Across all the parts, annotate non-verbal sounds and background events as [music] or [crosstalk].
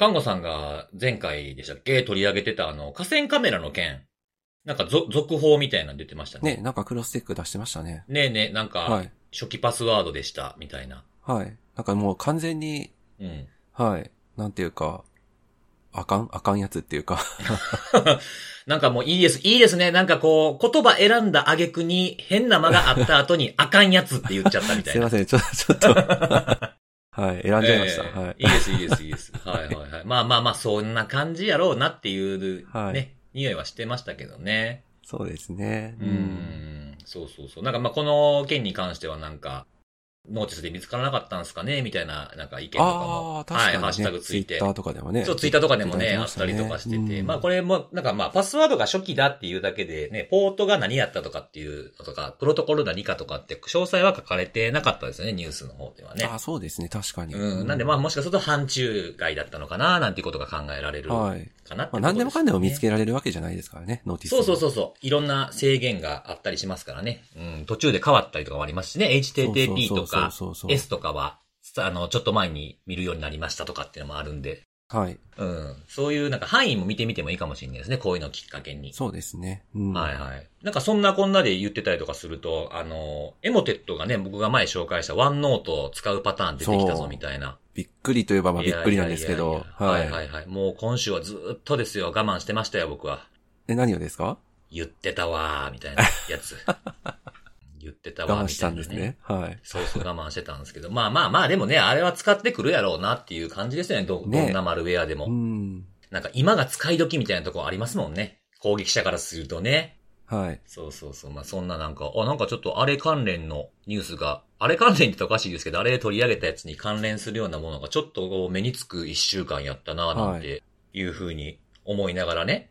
看護さんが前回でしたっけ？取り上げてたあの、河川カメラの件。なんかぞ続報みたいなの出てましたね。ね、なんかクロステック出してましたね。ねえねえ、なんか、はい。初期パスワードでした、みたいな。はい。なんかもう完全に、うん。はい。なんていうか、あかん、あかんやつっていうか。[laughs] なんかもういいです。いいですね。なんかこう、言葉選んだ挙句に変な間があった後にあかんやつって言っちゃったみたいな。[laughs] すいません、ちょ、ちょっと。[laughs] はい、選んじゃいました。ええはい。いいです、いいです、いいです。[laughs] はいはいはい。まあまあまあ、そんな感じやろうなっていう、はいね、匂いはしてましたけどね。そうですね。うーん。そうそうそう。なんかまあこの件に関してはなんか、ノーティスで見つからなかったんですかね？みたいな、なんか意見とかも。あ。はい、ハッシュタグついて。ツイッターとかでもね。そう、ツイッターとかでもね、あったねりとかしてて。うんまあこれも、なんかまあパスワードが初期だっていうだけでね、ポートが何やったとかっていうのとか、プロトコル何かとかって詳細は書かれてなかったですよね、ニュースの方ではね。ああ、そうですね、確かに。うん。なんでまあもしかすると範疇外だったのかな、なんていうことが考えられるかなって。まあ、何でもかんでも見つけられるわけじゃないですからね、ノーティス。そうそうそうそう。いろんな制限があったりしますからね。うん。途中で変わったりとかもありますしね。HTTP とかそうそうそうそう S とかは、さあの、ちょっと前に見るようになりましたとかっていうのもあるんで。はい。うん。そういうなんか範囲も見てみてもいいかもしれないですね。こういうのをきっかけに。そうですね。うん、はいはい。なんかそんなこんなで言ってたりとかすると、あの、エモテットがね、僕が前紹介したワンノートを使うパターン出てきたぞみたいな。びっくりといえばまあびっくりなんですけどはいはいはい。もう今週はずーっとですよ。我慢してましたよ、僕は。え、何をですか？言ってたわー、みたいなやつ。[laughs] 言ってたわー、我慢したたんですね。はい。そうそう我慢してたんですけど。[laughs] まあまあまあ、でもね、あれは使ってくるやろうなっていう感じですよね。どねどんなマルウェアでも。うん。なんか今が使い時みたいなとこありますもんね。攻撃者からするとね。はい。そうそうそう。まあそんななんか、あ、なんかちょっとあれ関連のニュースが、あれ関連って言ったらおかしいですけど、あれで取り上げたやつに関連するようなものがちょっと目につく一週間やったな、なんていうふうに思いながらね。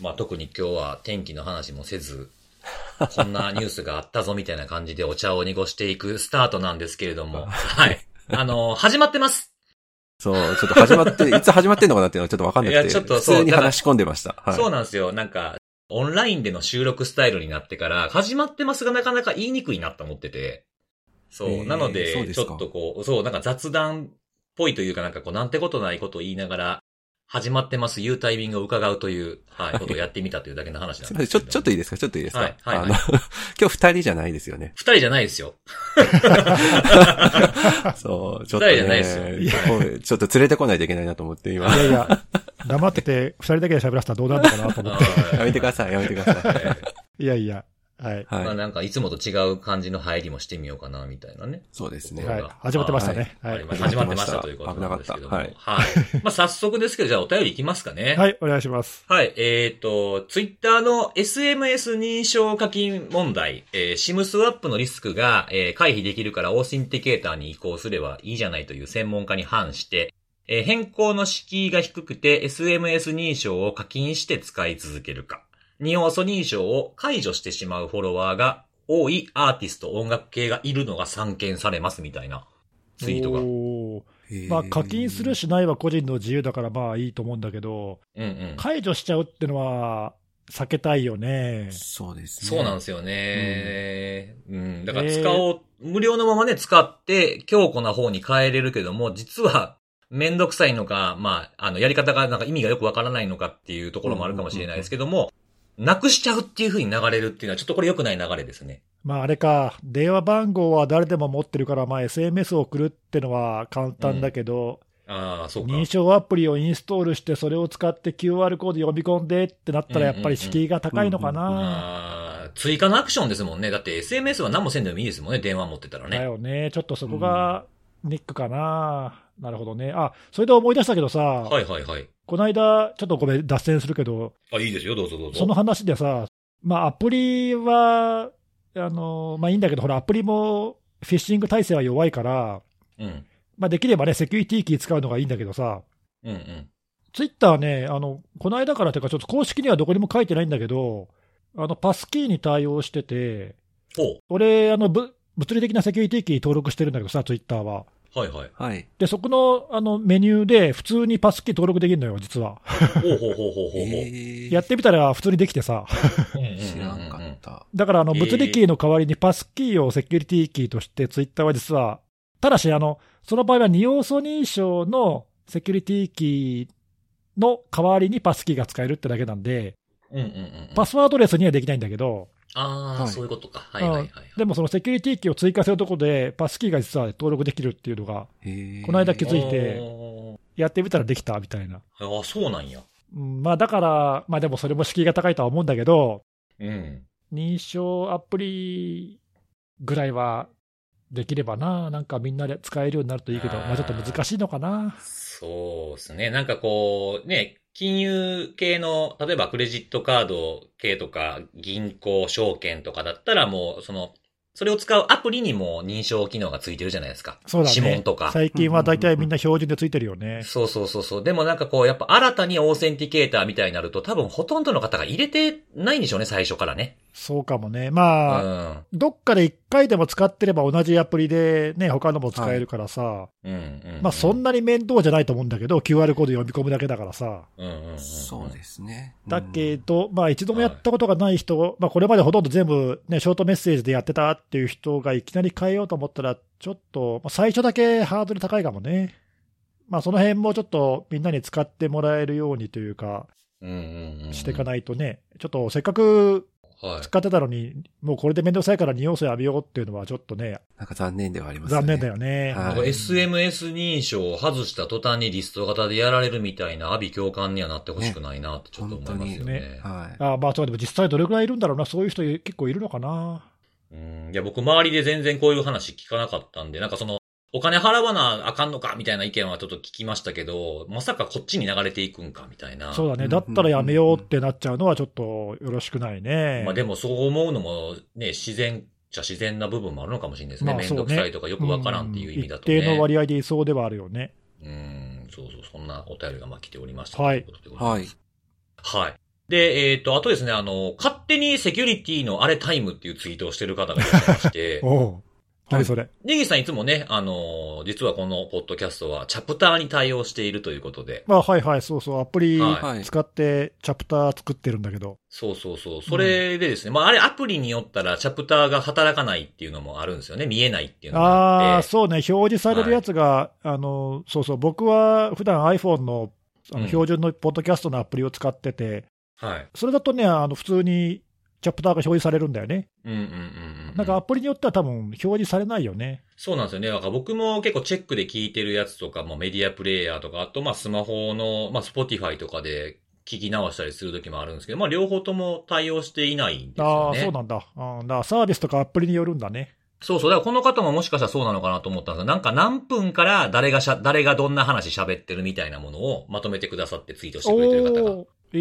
まあ特に今日は天気の話もせず、[laughs] こんなニュースがあったぞみたいな感じでお茶を濁していくスタートなんですけれども、[laughs] はい。あの、始まってます。そう、ちょっと始まって、[laughs] いつ始まってんのかなっていうのはちょっとわかんなくて、いやちょっと普そう通に話し込んでました。はい。そうなんですよ。なんか、オンラインでの収録スタイルになってから、始まってますがなかなか言いにくいなと思ってて。そう。なので、ちょっとこう、そう、なんか雑談っぽいというかなんかこう、なんてことないことを言いながら、始まってます、言うタイミングを伺うという、はい、ことをやってみたというだけの話なんですけど。ちょ、ちょっといいですか？ちょっといいですか？はいはいはいあの、[laughs] 今日二人じゃないですよね。二人じゃないですよ。[laughs] そう、ちょっと、ね。二人じゃないですよちょっと連れてこないといけないなと思って、今。いやいや、黙ってて、二人だけで喋らせたらどうなるのかなと思って。[laughs] やめてください、やめてください。い。いやいや、はい。まあはい。なんかいつもと違う感じの入りもしてみようかな、みたいなね。そうですね。はい。始まってましたね。はい始まってましたということなんですけども。危なかったはい。まあ早速ですけど、じゃあお便りいきますかね。[laughs] はい、お願いします。はい、えっ、と、ツイッターの SMS 認証課金問題、えー、SIM スワップのリスクが、えー回避できるからオーシンティケーターに移行すればいいじゃないという専門家に反して、えー変更の敷居が低くて SMS 認証を課金して使い続けるか、二要素認証を解除してしまうフォロワーが多いアーティスト音楽系がいるのが散見されますみたいなツイートが。まあ、課金するしないは個人の自由だからまあいいと思うんだけど、うん。解除しちゃうってのは避けたいよね。そうですね。そうなんですよね。うん。だから使おう、無料のままね、使って強固な方に変えれるけども、実はめんどくさいのか、まあ、あの、やり方がなんか意味がよくわからないのかっていうところもあるかもしれないですけども、なくしちゃうっていう風に流れるっていうのはちょっとこれ良くない流れですね。まああれか、電話番号は誰でも持ってるから、まあ SMS を送るってのは簡単だけど、ああ、そうか。認証アプリをインストールして、それを使って QR コード読み込んでってなったら、やっぱり敷居が高いのかな。追加のアクションですもんね。だって SMS は何もせんでもいいですもんね。電話持ってたらだね。よね。ちょっとそこがネックかな。なるほどね。あ、それで思い出したけどさ、はいはいはい。この間、ちょっとごめん、脱線するけど、あ、いいですよ。どうぞどうぞ。その話でさ、まあ、アプリは、あの、まあいいんだけど、ほら、アプリもフィッシング体制は弱いから、うん。まあできればね、セキュリティキー使うのがいいんだけどさ、うんうん。ツイッターね、あの、この間からというか、ちょっと公式にはどこにも書いてないんだけど、あの、パスキーに対応してて。俺、あの、ぶ物理的なセキュリティキー登録してるんだけどさ、ツイッターは。はいはい。はい。で、そこの、あの、メニューで普通にパスキー登録できるのよ、実は。ほうほうほうほうほうやってみたら普通にできてさ。[laughs] 知らんかった。だから、あの、えー物理キーの代わりにパスキーをセキュリティキーとしてツイッターは実は、ただし、あの、その場合は二要素認証のセキュリティキーの代わりにパスキーが使えるってだけなんで、うんうんうん。パスワードレスにはできないんだけど、ああ、はいそういうことか。はいはいはいはい。でもそのセキュリティキーを追加するところで、パスキーが実は登録できるっていうのが、この間気づいてやってみたらできたみたいな。ああ、そうなんや。うんまあだから、まあでもそれも敷居が高いとは思うんだけど、うん。認証アプリぐらいはできればな、なんかみんなで使えるようになるといいけど、あーまあちょっと難しいのかな。そうですね。なんかこう、ね、金融系の、例えばクレジットカード系とか、銀行、証券とかだったらもう、その、それを使うアプリにも認証機能がついてるじゃないですか。そうだね。指紋とか。最近は大体みんな標準でついてるよね。そうそうそうそう。でもなんかこう、やっぱ新たにオーセンティケーターみたいになると、多分ほとんどの方が入れてないんでしょうね、最初からね。そうかもね。うまあ、ん。どっかで一回でも使ってれば同じアプリでね、他のも使えるからさ、うん、うん。まあそんなに面倒じゃないと思うんだけど、QR コード読み込むだけだからさ。うんうんうんうん。そうですね。だけど、まあ一度もやったことがない人、まあこれまでほとんど全部ね、ショートメッセージでやってたっていう人がいきなり変えようと思ったら、ちょっと、まあ最初だけハードル高いかもね。まあその辺もちょっとみんなに使ってもらえるようにというか、うんうんうん。していかないとね、ちょっとせっかくはい。使ってたのに、もうこれでめんどくさいから二要素やめようっていうのはちょっとね、なんか残念ではありますよね。残念だよね。はいなんか SMS 認証を外した途端にリスト型でやられるみたいな、阿鼻共感にはなってほしくないなってちょっと思いますよね。ねはい。あまあそうでも実際どれくらいいるんだろうな、そういう人結構いるのかな。うん。いや、僕周りで全然こういう話聞かなかったんで、なんかその、お金払わなあかんのかみたいな意見はちょっと聞きましたけど、まさかこっちに流れていくんかみたいな。そうだね。うんだったらやめようってなっちゃうのはちょっとよろしくないね。まあでもそう思うのもね、自然じゃ自然な部分もあるのかもしれないですね。まあめんどくさいとかよくわからんっていう意味だとね。ん一定の割合でいそうではあるよね。うん、そうそう、そんなお便りがまあ来ておりました。はいということでございはいます。はい。で、えっ、と、あとですね、あの、勝手にセキュリティのあれタイムっていうツイートをしてる方がいらっしゃいまして。[laughs] 何それ？ネギさんいつもね、あの、実はこのポッドキャストはチャプターに対応しているということで、まあはいはい、そうそう、アプリはい使ってチャプター作ってるんだけど。そうそうそう。それでですね、まああれアプリによったらチャプターが働かないっていうのもあるんですよね。見えないっていうのがああ。そうね、表示されるやつが、あの、そうそう、僕は普段 iPhone のあうんの標準のポッドキャストのアプリを使ってて、はい。それだとね、あの普通にチャプターが表示されるんだよね。うんうんうんうん。なんかアプリによっては多分表示されないよね。そうなんですよね。だから僕も結構チェックで聞いてるやつとか、もメディアプレイヤーとか、あとまあスマホの、まあ Spotify とかで聞き直したりする時もあるんですけど、まあ両方とも対応していないんですああ、よね。そうなんだ。あーだサービスとかアプリによるんだね。そうそう。だからこの方ももしかしたらそうなのかなと思ったんですが、なんか何分から誰がしゃ、誰がどんな話喋ってるみたいなものをまとめてくださってツイートしてくれてる方が。おーえ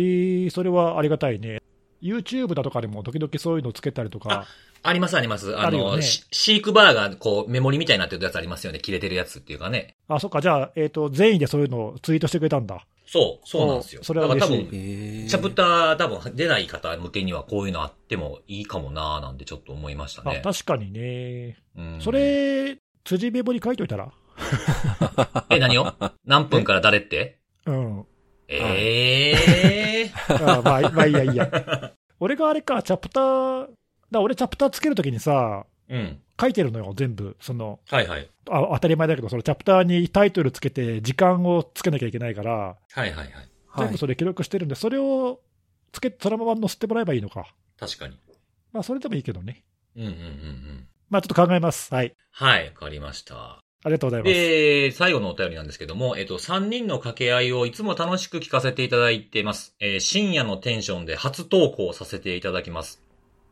ー、それはありがたいね。YouTube だとかでも時々そういうのつけたりとか。ありますあります。あの、あねシシークバーがこうメモリみたいになってるやつありますよね。切れてるやつっていうかね。あ、そっか、じゃあ、えっ、と、全員でそういうのをツイートしてくれたんだ。そう、そうなんですよ。おそれは嬉しい分、えーチャプター多分出ない方向けにはこういうのあってもいいかもなーなんてちょっと思いましたあ、ね。確かにね。うんそれ、辻メモに書いといたら？[laughs] え、何を？何分から誰って？うん。ええあまあ、まあいいやいいや。俺があれか、チャプター、だ俺チャプターつけるときにさ、ー。うん。書いてるのよ、全部。その、はいはい。あ当たり前だけど、そのチャプターにタイトルつけて、時間をつけなきゃいけないから、はいはいはい。はい全部。それ記録してるんで、それをつけ、そのまま載せてもらえばいいのか。確かに。まあ、それでもいいけどね。うんうんうんうん。まあ、ちょっと考えます。はい。はい、わかりました。ありがとうございます。で、最後のお便りなんですけども、えっと、3人の掛け合いをいつも楽しく聞かせていただいてます。えー深夜のテンションで初投稿させていただきます。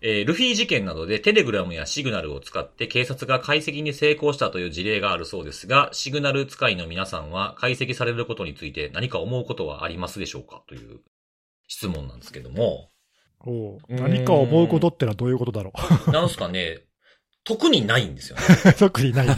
えールフィ事件などでテレグラムやシグナルを使って警察が解析に成功したという事例があるそうですが、シグナル使いの皆さんは解析されることについて何か思うことはありますでしょうかという質問なんですけども、お何か思うことってのはどういうことだろ [laughs] なんすかね、特にないんですよね。う。[laughs] 特にないね。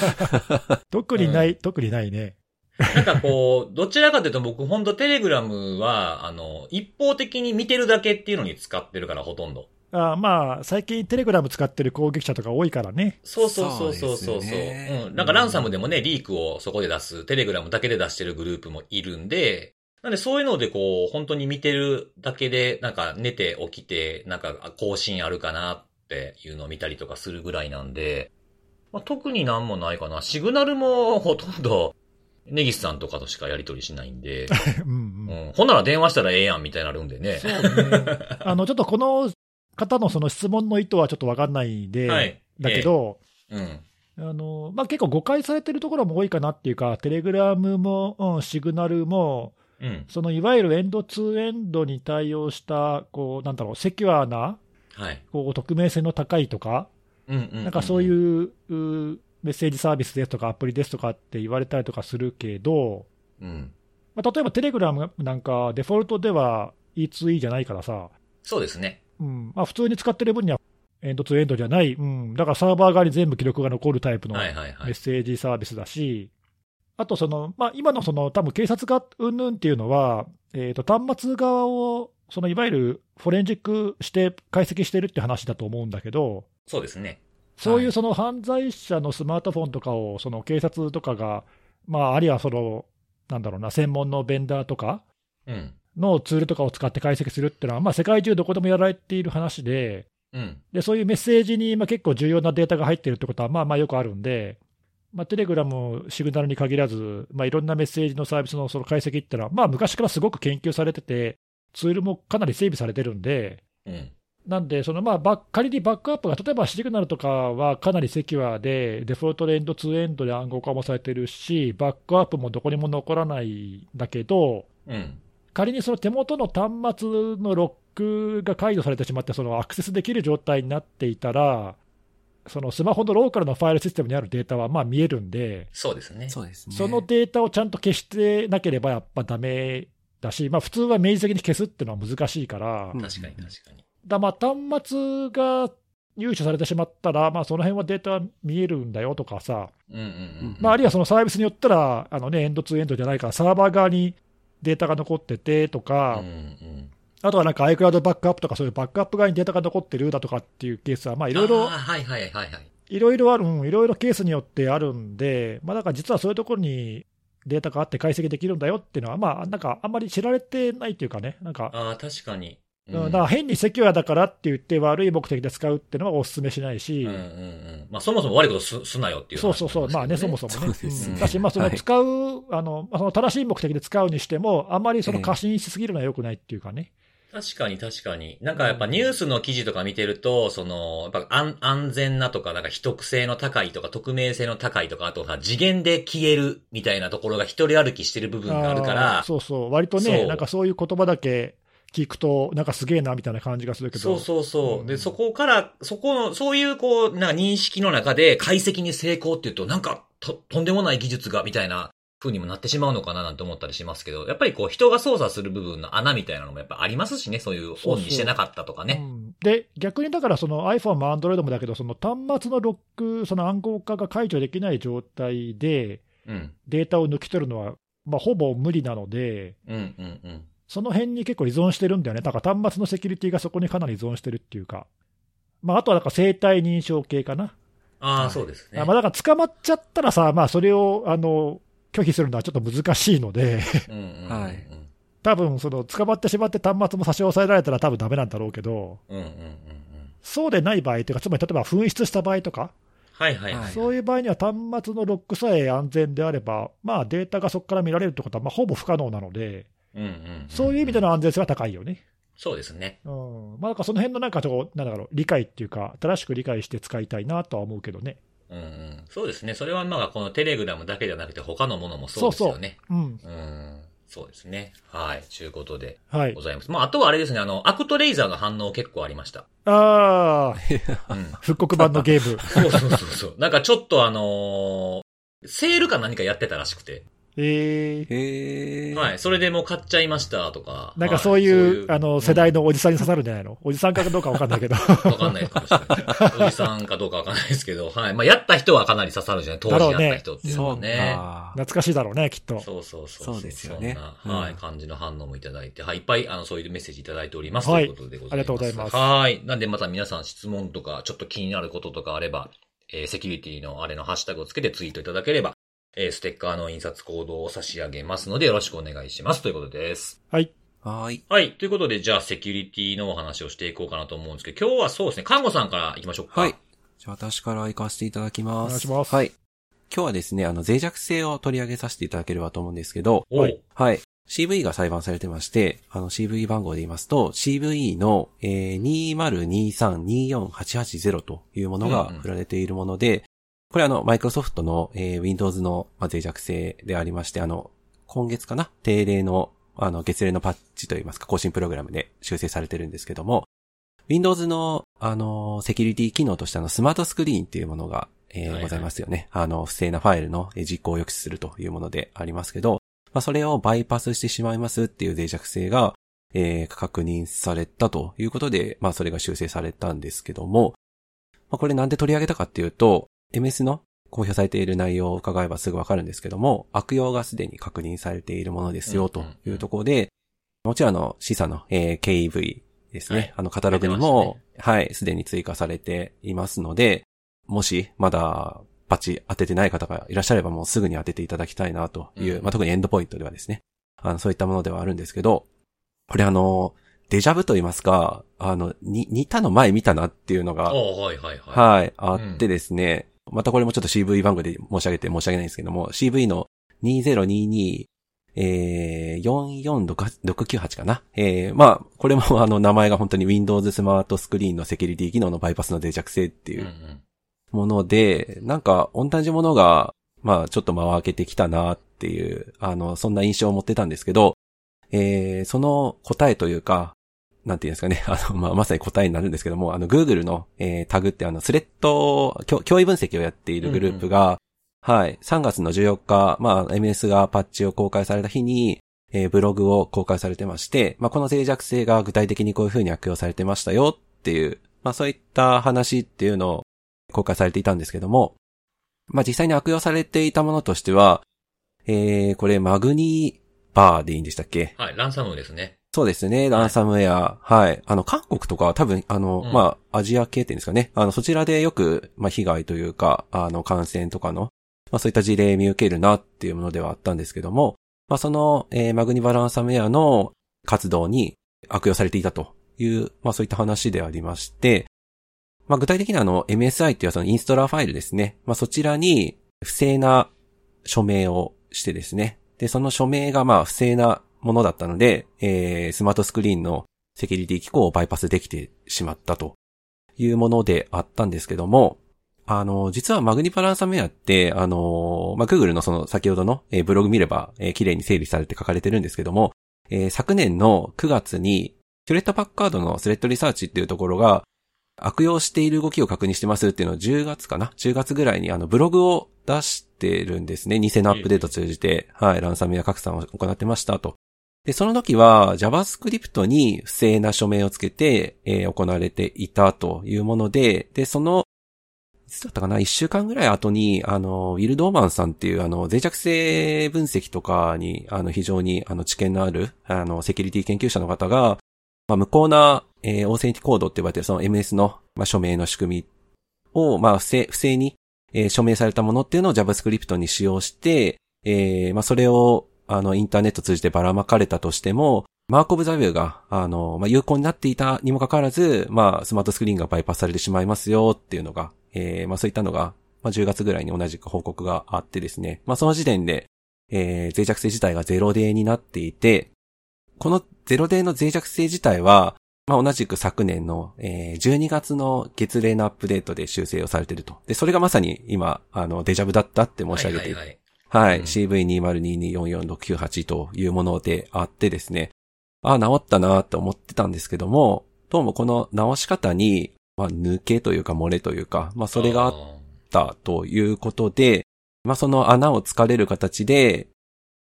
[laughs] 特にない、特にないね。なんかこう、どちらかというと僕ほんとテレグラムは、あの、一方的に見てるだけっていうのに使ってるからほとんど。あまあ、最近テレグラム使ってる攻撃者とか多いからね。そうそうそうそうそうそう。ねうん。なんかランサムでもね、リークをそこで出す、テレグラムだけで出してるグループもいるんで、なんでそういうのでこう、本当に見てるだけで、なんか寝て起きて、なんかあ更新あるかなっていうのを見たりとかするぐらいなんで、まあ、特になんもないかな。シグナルもほとんどネギスさんとかとしかやり取りしないんで、[laughs] うんううん。ん、ほんなら電話したらええやんみたいになるんでね。そうね。あの、ちょっとこの方のその質問の意図はちょっとわかんないんで、はいだけど、うん。あの、まあ、結構誤解されてるところも多いかなっていうか、テレグラムも、うん、シグナルも、うん。そのいわゆるエンドツーエンドに対応した、こう、なんだろう、セキュアな、はい。こう、匿名性の高いとか、うんうん、うん。なんかそういううメッセージサービスですとか、アプリですとかって言われたりとかするけど、うん。まあ、例えばテレグラムなんか、デフォルトでは E2E じゃないからさ、そうですね。うんまあ、普通に使ってる分にはエンドツーエンドじゃない、うん、だからサーバー側に全部記録が残るタイプのはいはいはいメッ。セージサービスだし、あとその、まあ、今のその多分警察がうんぬんっていうのは、えー、と端末側をそのいわゆるフォレンジックして解析してるって話だと思うんだけど、そうですね。そういうその犯罪者のスマートフォンとかをその警察とかが、まあ、あるいはその、なんだろうな、専門のベンダーとかうん。のツールとかを使って解析するっていうのは、まあ、世界中どこでもやられている話で、うん。でそういうメッセージにまあ結構重要なデータが入ってるってことは、まあまあよくあるんで、まあ、テレグラム、シグナルに限らず、まあ、いろんなメッセージのサービスのその解析っていうのは、まあ、昔からすごく研究されてて、ツールもかなり整備されてるんで、うん。なんで、そのまあ仮にバックアップが、例えばシグナルとかはかなりセキュアで、デフォルトでエンドツーエンドで暗号化もされてるし、バックアップもどこにも残らないんだけど、うん。仮にその手元の端末のロックが解除されてしまって、そのアクセスできる状態になっていたら、そのスマホのローカルのファイルシステムにあるデータはまあ見えるんで、そうですね。そうですね。そのデータをちゃんと消してなければやっぱダメだし、まあ、普通は明示的に消すっていうのは難しいから、うん確かに確かに。だまあ端末が入手されてしまったら、まあ、その辺はデータ見えるんだよとかさ、うんうんうん。まあ、あるいはそのサービスによったら、あのね、エンドツーエンドじゃないから、サーバー側にデータが残っててとか、うんうん。あとはなんか iCloud バックアップとか、そういうバックアップ側にデータが残ってるだとかっていうケースは、まあいろいろいはいはいはい。いろいろある、うんいろいろケースによってあるんで、まあだから実はそういうところにデータがあって解析できるんだよっていうのは、まあなんかあんまり知られてないっていうかね、なんか、ああ、確かに。うん。だから変にセキュアだからって言って悪い目的で使うっていうのはお勧めしないし、うんうんうん。まあそもそも悪いことすすなよっていう話そうそうそう、まあね、そもそそもね。そうですね。うん。だし、まあ、そのはい。使う、あの、まあその正しい目的で使うにしても、あまりその過信しすぎるのは良くないっていうかね。確かに確かに。なんかやっぱニュースの記事とか見てると、その、やっぱ安安全なとか、なんか秘匿性の高いとか、匿名性の高いとか、あとさ、次元で消えるみたいなところが一人歩きしてる部分があるから、そうそう、割とね、なんかそういう言葉だけ聞くと、なんかすげえなみたいな感じがするけど。そうそうそう。うんで、そこから、そこの、そういうこう、なんか認識の中で解析に成功っていうと、なんか、と、とんでもない技術が、みたいな風にもなってしまうのかななんて思ったりしますけど、やっぱりこう、人が操作する部分の穴みたいなのもやっぱありますしね、そういうオンにしてなかったとかね。うんで、逆にだから、その iPhone も Android もだけど、その端末のロック、その暗号化が解除できない状態で、うん。データを抜き取るのは、まあ、ほぼ無理なので、うん、うん、うん。その辺に結構依存してるんだよね。だから端末のセキュリティがそこにかなり依存してるっていうか。まあ、あとはなんか生体認証系かな。ああ、そうですね。あまあ、だから捕まっちゃったらさ、まあ、それを、あの、拒否するのはちょっと難しいので。はい多分、その、捕まってしまって端末も差し押さえられたら多分ダメなんだろうけど、うん、うん、うん。うんそうでない場合というか、つまり例えば紛失した場合とか、はい、はい、そういう場合には端末のロックさえ安全であれば、まあ、データがそこから見られるってことは、まあ、ほぼ不可能なので、うん、うんうん。そういう意味での安全性は高いよね。そうですね。うん。まあ、なんかその辺のなんかちょっと、なんだろう、理解っていうか、正しく理解して使いたいなとは思うけどね。うん、うん。そうですね。それはまあ、このテレグラムだけじゃなくて、他のものもそうですよね。うん。うん。そうですね。はい。ちゅうことではいご。ざいます。まあ、あとはあれですね、あの、アクトレイザーの反応結構ありました。ああ、うん。[laughs] 復刻版のゲーム。[laughs] そうそうそうそう。なんかちょっとあのーセールか何かやってたらしくて。ええ。はい。それでもう買っちゃいましたとか。なんかそういう、はあの、世代のおじさんに刺さるんじゃないの？おじさんかどうかわかんないけど。うんわかんないかもしれない。おじさんかどうかわかんないですけど、はい。まあ、やった人はかなり刺さるじゃない？当時やった人っていうのそうはね。か。懐かしいだろうね、きっと。そうそうそう。そうですよねそんな、はい、うん感じの反応もいただいて、はい、いっぱい、あの、そういうメッセージいただいております。はいということでございます。ありがとうございますはい。なんで、また皆さん質問とか、ちょっと気になることとかあれば、えーセキュリティのあれのハッシュタグをつけてツイートいただければ、えーステッカーの印刷コードを差し上げますので、よろしくお願いします。ということです。はい。はーい。はい。ということで、じゃあ、セキュリティのお話をしていこうかなと思うんですけど、今日はそうですね、看護さんから行きましょうか。はい。じゃあ私から行かせていただきます。お願いしますはい。今日はですね、あの、脆弱性を取り上げさせていただければと思うんですけど、おはいはい。CV が裁判されてまして、あの CV 番号で言いますと、CV の、えー、2023-24880というものがうんうん振られているもので、これあの、マイクロソフトの、えー Windows の、まあ、脆弱性でありまして、あの、今月かな？定例の、あの、月例のパッチといいますか、更新プログラムで修正されてるんですけども、Windows の、あの、セキュリティ機能としてあの、スマートスクリーンっていうものが、えーはいはいございますよね。あの、不正なファイルのえー実行を抑止するというものでありますけど、まあ、それをバイパスしてしまいますっていう脆弱性が、えー確認されたということで、まあ、それが修正されたんですけども、まあ、これなんで取り上げたかっていうと、MS の公表されている内容を伺えばすぐわかるんですけども、悪用がすでに確認されているものですよというところで、もちろんあの、示唆の、えー KV ですね、はい。あの、カタログにも、はい、すでに追加されていますので、もし、まだ、パッチ当ててない方がいらっしゃればもうすぐに当てていただきたいなという、うん。まあ、特にエンドポイントではですね、あの、そういったものではあるんですけど、これあの、デジャブと言いますか、あの、に、似たの前見たなっていうのが、はい。はい、あってですね、またこれもちょっと CV 番号で申し上げて申し訳ないんですけども、CV の2022、えー、446698かな？えー、まあ、これもあの名前が本当に Windows スマートスクリーンのセキュリティ機能のバイパスの脆弱性っていうんう。うんもので、なんか同じものが、まあちょっと間を開けてきたなっていう、あの、そんな印象を持ってたんですけど、えー、その答えというか、なんていうんですかね、[laughs] あの、まあ、まさに答えになるんですけども、あの、Google の、えータグってあの、スレッド、教教位分析をやっているグループが、はい、3月の14日、まあ、MS がパッチを公開された日に、えーブログを公開されてまして、まあ、この脆弱性が具体的にこういう風に悪用されてましたよっていう、まあ、そういった話っていうのを公開されていたんですけども、まあ、実際に悪用されていたものとしては、えー、これ、マグニバーでいいんでしたっけ？はい、ランサムですね。そうですね、ランサムウェア。はい。あの、韓国とかは多分、あの、うんまあ、アジア系っていうんですかね。あの、そちらでよく、まあ、被害というか、あの、感染とかの、まあ、そういった事例見受けるなっていうものではあったんですけども、まあ、その、えーマグニバランサムウェアの活動に悪用されていたという、まあ、そういった話でありまして、まあ、具体的にあの、MSI っていうそのインストラファイルですね。まあ、そちらに不正な署名をしてですね。で、その署名がまあ不正なものだったので、えー、スマートスクリーンのセキュリティ機構をバイパスできてしまったというものであったんですけども、あの、実はマグニパランサムウェアって、あの、まあ、Google のその先ほどの、えーブログ見れば、えー綺麗に整理されて書かれてるんですけども、えー昨年の9月に、ヒュレットパッカードのスレッドリサーチっていうところが、悪用している動きを確認してますっていうのを10月かな ?10 月ぐらいにあのブログを出してるんですね。偽のアップデートを通じて、はい、ランサムウェア拡散を行ってましたと。で、その時は JavaScript に不正な署名をつけて、えー行われていたというもので、で、その、いつだったかな一週間ぐらい後に、あの、ウィル・ドーマンさんっていう、あの、脆弱性分析とかに、あの、非常に、あの、知見のある、あの、セキュリティ研究者の方が、まあ、無効な、えー Authenticode って呼ばれてるその MS の、まあ、署名の仕組みを、まあ、不正、不正に、えー署名されたものっていうのを JavaScript に使用して、えーまあ、それを、あの、インターネット通じてばらまかれたとしても、 Mark of the Web が、あの、まあ、有効になっていたにもかかわらず、まあ、 SmartScreen がバイパスされてしまいますよっていうのが、えーまあ、そういったのが、まあ、10月ぐらいに同じく報告があってですね、まあ、その時点で、えー脆弱性自体がゼロデーになっていて、このゼロデーの脆弱性自体は、まあ、同じく昨年の、えー12月の月例のアップデートで修正をされていると。で、それがまさに今、あの、デジャブだったって申し上げている。はいはいはい。うん CV2022449698 というものであってですね。ああ、治ったなって思ってたんですけども、どうもこの直し方に、まあ、抜けというか漏れというか、まあ、それがあっあたということで、まあ、その穴を突かれる形で、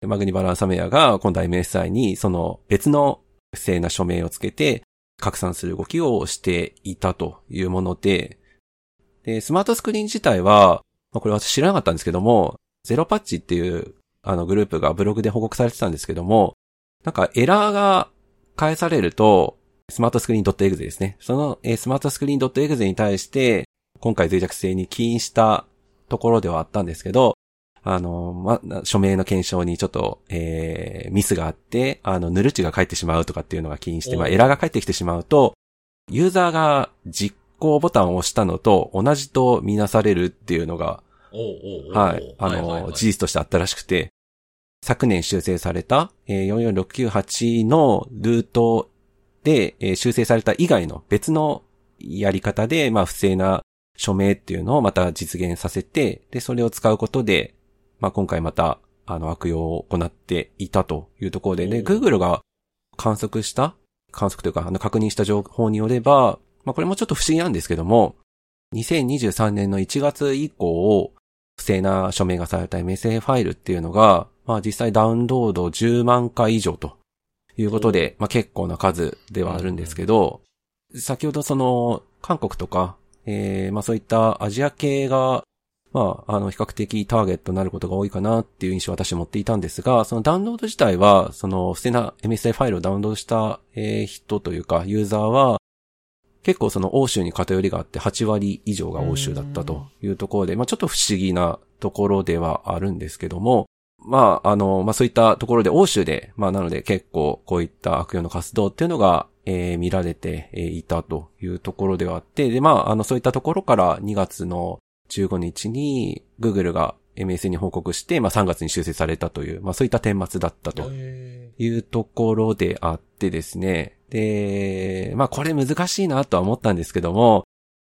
マグニバランサメアが今度は MSI にその別の不正な署名をつけて拡散する動きをしていたというもので、で、スマートスクリーン自体は、まあ、これ私知らなかったんですけども、ゼロパッチっていうあのグループがブログで報告されてたんですけども、なんかエラーが返されると、スマートスクリーン .exe ですね。その、えースマートスクリーン .exe に対して、今回脆弱性に起因したところではあったんですけど、あの、ま、な署名の検証にちょっと、えー、ミスがあって、あの、ヌルチが返ってしまうとかっていうのが起因して、まあ、おエラーが返ってきてしまうと、ユーザーが実行ボタンを押したのと同じとみなされるっていうのがはい。あの、はい事実としてあったらしくて、昨年修正された、えー44698のルートで、えー修正された以外の別のやり方で、まあ、不正な署名っていうのをまた実現させて、で、それを使うことで、まあ、今回また、あの、悪用を行っていたというところで。ね、おう。Google が観測した、観測というか、あの、確認した情報によれば、まあ、これもちょっと不思議なんですけども、2023年の1月以降、不正な署名がされた MSA ファイルっていうのが、まあ実際ダウンロード10万回以上ということで、まあ結構な数ではあるんですけど、先ほどその、韓国とか、えー、まあそういったアジア系が、まあ、あの、比較的ターゲットになることが多いかなっていう印象を私は持っていたんですが、そのダウンロード自体は、その、不正な MSA ファイルをダウンロードした、えー人というか、ユーザーは、結構その欧州に偏りがあって8割以上が欧州だったというところで、まあちょっと不思議なところではあるんですけども、まああの、まあそういったところで欧州で、まあなので結構こういった悪用の活動っていうのが、えー見られてえーいたというところではあって、でまああのそういったところから2月の15日に Google が MS に報告して、まあ3月に修正されたという、まあそういった顛末だったとへいうところであってですね。で、まあこれ難しいなとは思ったんですけども、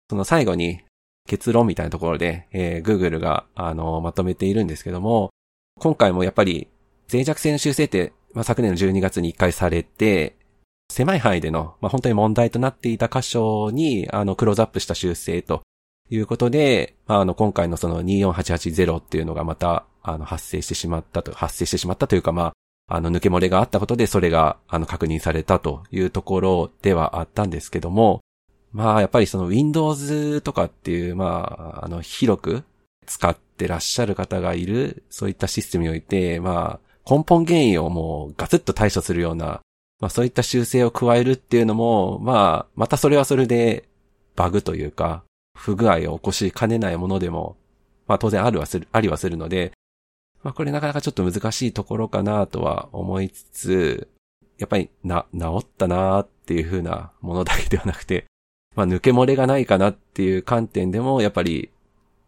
その最後に結論みたいなところで、えー Google が、あの、まとめているんですけども、今回もやっぱり脆弱性の修正って、まあ昨年の12月に1回されて、狭い範囲での、まあ本当に問題となっていた箇所に、あの、クローズアップした修正ということで、あの、今回のその24880っていうのがまた、あの、発生してしまったと、発生してしまったというか、まあ、あの、抜け漏れがあったことで、それが、あの、確認されたというところではあったんですけども、まあ、やっぱりその Windows とかっていう、まあ、あの、広く使ってらっしゃる方がいる、そういったシステムにおいて、まあ、根本原因をもうガツッと対処するような、まあそういった修正を加えるっていうのも、まあ、またそれはそれでバグというか、不具合を起こしかねないものでも、まあ当然あるはする、ありはするので、まあこれなかなかちょっと難しいところかなとは思いつつ、やっぱりな、治ったなっていう風なものだけではなくて、[laughs] まあ抜け漏れがないかなっていう観点でも、やっぱり、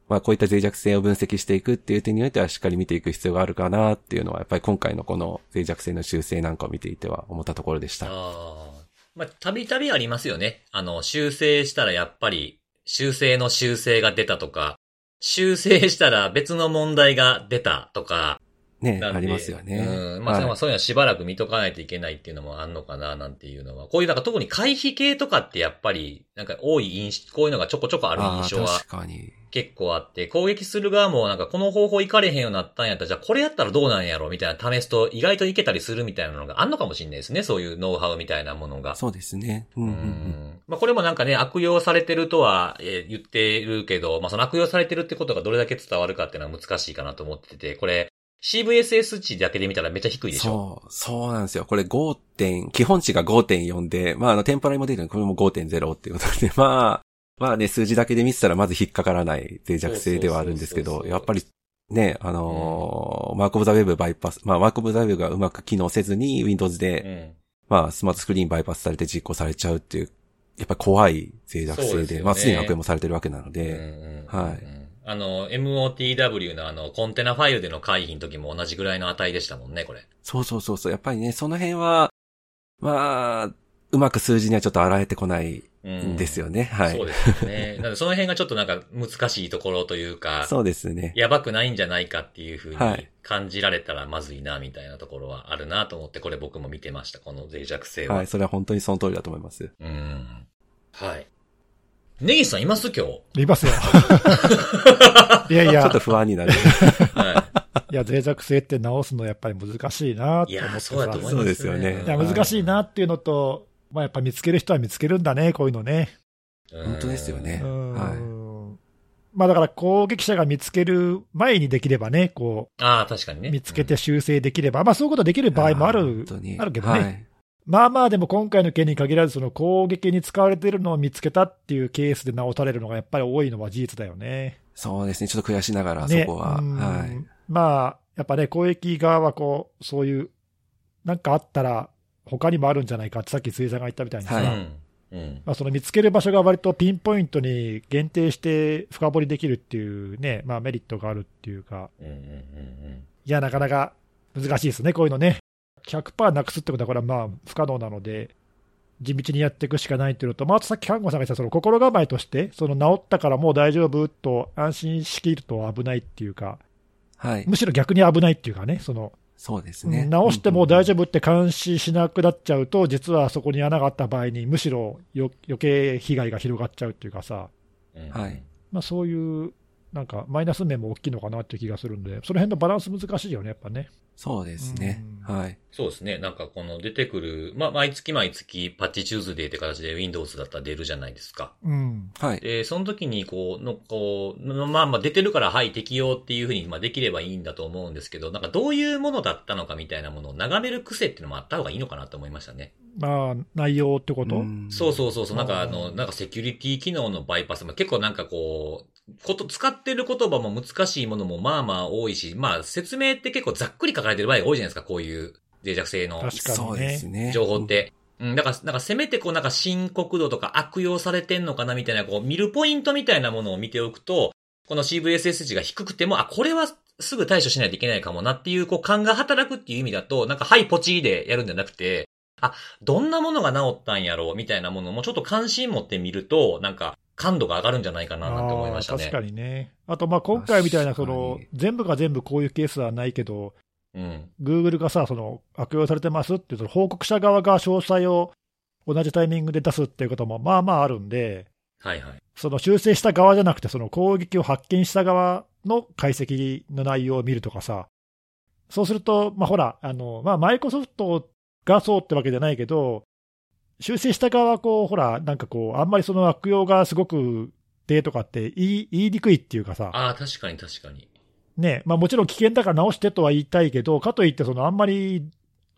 まあこういった脆弱性を分析していくっていう点においてはしっかり見ていく必要があるかなっていうのは、やっぱり今回のこの脆弱性の修正なんかを見ていては思ったところでした。あ。まあ、たびたびありますよね。あの、修正したらやっぱり、修正の修正が出たとか、修正したら別の問題が出たとか、ね、ありますよね。うん。まあ、はいまあそういうのはしばらく見とかないといけないっていうのもあんのかな、なんていうのは。こういうなんか特に回避系とかってやっぱり、なんか多い印象、こういうのがちょこちょこある印象は確かに。結構あって、攻撃する側もなんかこの方法いかれへんようになったんやったら、じゃあこれやったらどうなんやろみたいな試すと意外といけたりするみたいなのがあんのかもしれないですね。そういうノウハウみたいなものが。そうですね。うんうんまあこれもなんかね、悪用されてるとは、えー言ってるけど、まあその悪用されてるってことがどれだけ伝わるかっていうのは難しいかなと思ってて、これ CVSS 値だけで見たらめっちゃ低いでしょ。そう、そうなんですよ。これ5点、基本値が5.4で、まあ、あの、テンポラリも出てるのこれも5.0っていうことで、[laughs] まあ、まあね、数字だけで見てたらまず引っかからない脆弱性ではあるんですけど、やっぱり、ね、あのー Mark of the Web バイパス、まあ、 Mark of the Web がうまく機能せずに Windows うで、ん。まあ、 SmartScreen バイパスされて実行されちゃうっていう、やっぱり怖い脆弱性で、でねまあ、すでに悪用もされてるわけなのうんで、うんはいうんあの、MOTW のあの、コンテナファイルでの回避の時も同じぐらいの値でしたもんね、これ。そうそうそうそう、やっぱりね、その辺は、まあ、うまく数字にはちょっと洗えてこないうんんですよね。はい。そうですよね。[laughs] なのでその辺がちょっとなんか難しいところというか、そうですね。やばくないんじゃないかっていうふうにはい感じられたらまずいな、みたいなところはあるなと思って、これ僕も見てました、この脆弱性は。はい。それは本当にその通りだと思います。うん。はい。ネギさんいます今日？いますよ。[laughs] いやいやちょっと、不安になる。はいや、脆弱性って直すのやっぱり難しいなとい。いや、思ってそうだとさ。思います、そうですよねいや、難しいなっていうのと、まあやっぱ見つける人は見つけるんだね、こういうのね。うん本当ですよねうんはいまあだから攻撃者が見つける前にできればね、こああ、確かにね。う、見つけて修正できれば、まあそういうことできる場合もあーるあるけどね。はいまあまあでも今回の件に限らず、その攻撃に使われてるのを見つけたっていうケースで直されるのがやっぱり多いのは事実だよね。そうですね。ちょっと悔しながら、そねこは。うんはい。まあ、やっぱね、攻撃側はこう、そういう、なんかあったら、他にもあるんじゃないかって、さっき杉さんが言ったみたいにさ、はいうんうん。まあ、その見つける場所が割とピンポイントに限定して深掘りできるっていうね、まあ、メリットがあるっていうか、うんうんうんいや、なかなか難しいですね、こういうのね。100%なくすってことは、これはまあ不可能なので、地道にやっていくしかないっていうのと、まあ、あとさっき看護さんが言ったその心構えとして、その治ったからもう大丈夫と安心しきると危ないっていうか、はい。むしろ逆に危ないっていうかね、そのそうですね。治しても大丈夫。夫って監視しなくなっちゃうと、実はそこに穴があった場合に、むしろよ余計被害が広がっちゃうっていうかさ。はい。まあ、そういうなんかマイナス面も大きいのかなっていう気がするんで、その辺のバランス難しいよね、やっぱね。そうですね。うんはい。そうですね。なんかこの出てくる、まあ、毎月毎月パッチチューズデーって形で Windows だったら出るじゃないですか。うん、はい。で、その時にこう、の、こう、のまあまあ出てるからはい適用っていうふうにまあできればいいんだと思うんですけど、なんかどういうものだったのかみたいなものを眺める癖っていうのもあった方がいいのかなと思いましたね。まあ、内容ってこと、んそうそうそうそう、なんかあうの、んなんかセキュリティ機能のバイパスも結構なんかこう、こと、使ってる言葉も難しいものもまあまあ多いし、まあ説明って結構ざっくり書かれてる場合が多いじゃないですか、こういう脆弱性の確かにねそうですね。情報って。うん、だから、なんかせめてこうなんか深刻度とか悪用されてんのかなみたいな、こう見るポイントみたいなものを見ておくと、この CVSS 値が低くても、あ、これはすぐ対処しないといけないかもなっていう、こう勘が働くっていう意味だと、なんかはいポチでやるんじゃなくて、あ、どんなものが治ったんやろうみたいなものもちょっと関心持ってみると、なんか感度が上がるんじゃないかななんて思いましたね。確かにね。あと、まあ今回みたいな、そのに全部が全部こういうケースはないけど、うん。Google がさ、その悪用されてますってその報告者側が詳細を同じタイミングで出すっていうこともまあまああるんで、はいはい。その修正した側じゃなくて、その攻撃を発見した側の解析の内容を見るとかさ、そうすると、まあ、ほら、あのまあ、マイクロソフトがそうってわけじゃないけど、修正した側はこう、ほら、なんかこう、あんまりその悪用がすごくでとかって言い言いにくいっていうかさ、ああ、確かに確かに。ねまあ、もちろん危険だから直してとは言いたいけど、かといって、そのあんまり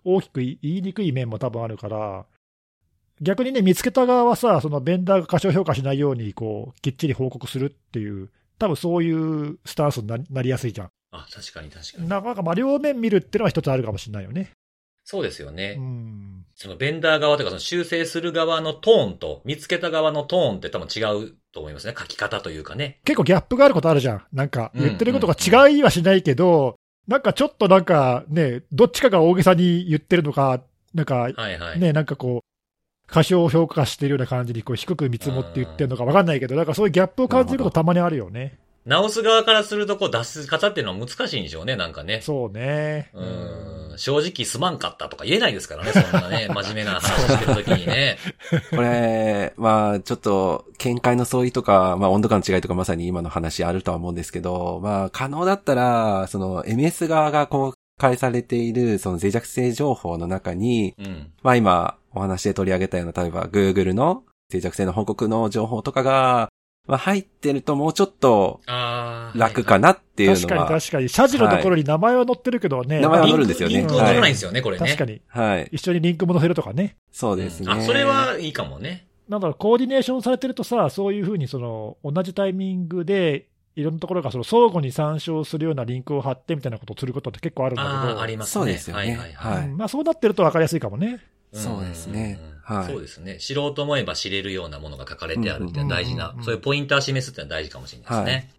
大きく言いにくい面も多分あるから、逆にね、見つけた側はさ、そのベンダーが過小評価しないようにこうきっちり報告するっていう、多分そういうスタンスにななりやすいじゃん。あ、確かに確かに。なんかまあ両面見るっていうのは一つあるかもしれないよね。そうですよね。うん、そのベンダー側というかその修正する側のトーンと見つけた側のトーンって多分違うと思いますね。書き方というかね。結構ギャップがあることあるじゃん。なんかうん言ってることが違いはしないけど、なんかちょっとなんかね、どっちかが大げさに言ってるのか、なんかはいはい。ね、なんかこう、過小評価してるような感じにこう低く見積もって言ってるのか分かんないけど、なんかそういうギャップを感じることたまにあるよね。直す側からするとこう出す方っていうのは難しいんでしょうね、なんかね。そうね。うん。正直すまんかったとか言えないですからね、そんなね、真面目な話してるときにね。[laughs] これ、まあ、ちょっと、見解の相違とか、まあ、温度感の違いとかまさに今の話あるとは思うんですけど、まあ、可能だったら、その、MS 側が公開されている、その脆弱性情報の中に、うん。まあ今、お話で取り上げたような、例えば Google の脆弱性の報告の情報とかが、まあ入ってるともうちょっと。楽かなっていう確かにのは、確かに、謝辞のところに名前は載ってるけどね。名前は載るんですよねリンクを取らないんですよね、これね。確かに。はい。一緒にリンクも載せるとかね。そうですね。うんあ、それはいいかもね。なんだろう、コーディネーションされてるとさ、そういうふうにその同じタイミングで、いろんなところがその相互に参照するようなリンクを貼ってみたいなことをすることって結構あるんだけど、ああ、ありますね。そうですよねはいはいはい。はいうんまあ、そうなってると分かりやすいかもね。そうですねうんはいそうですね。知ろうと思えば知れるようなものが書かれてあるっていうのは大事なそういうポインター示すっていうのは大事かもしれないですね。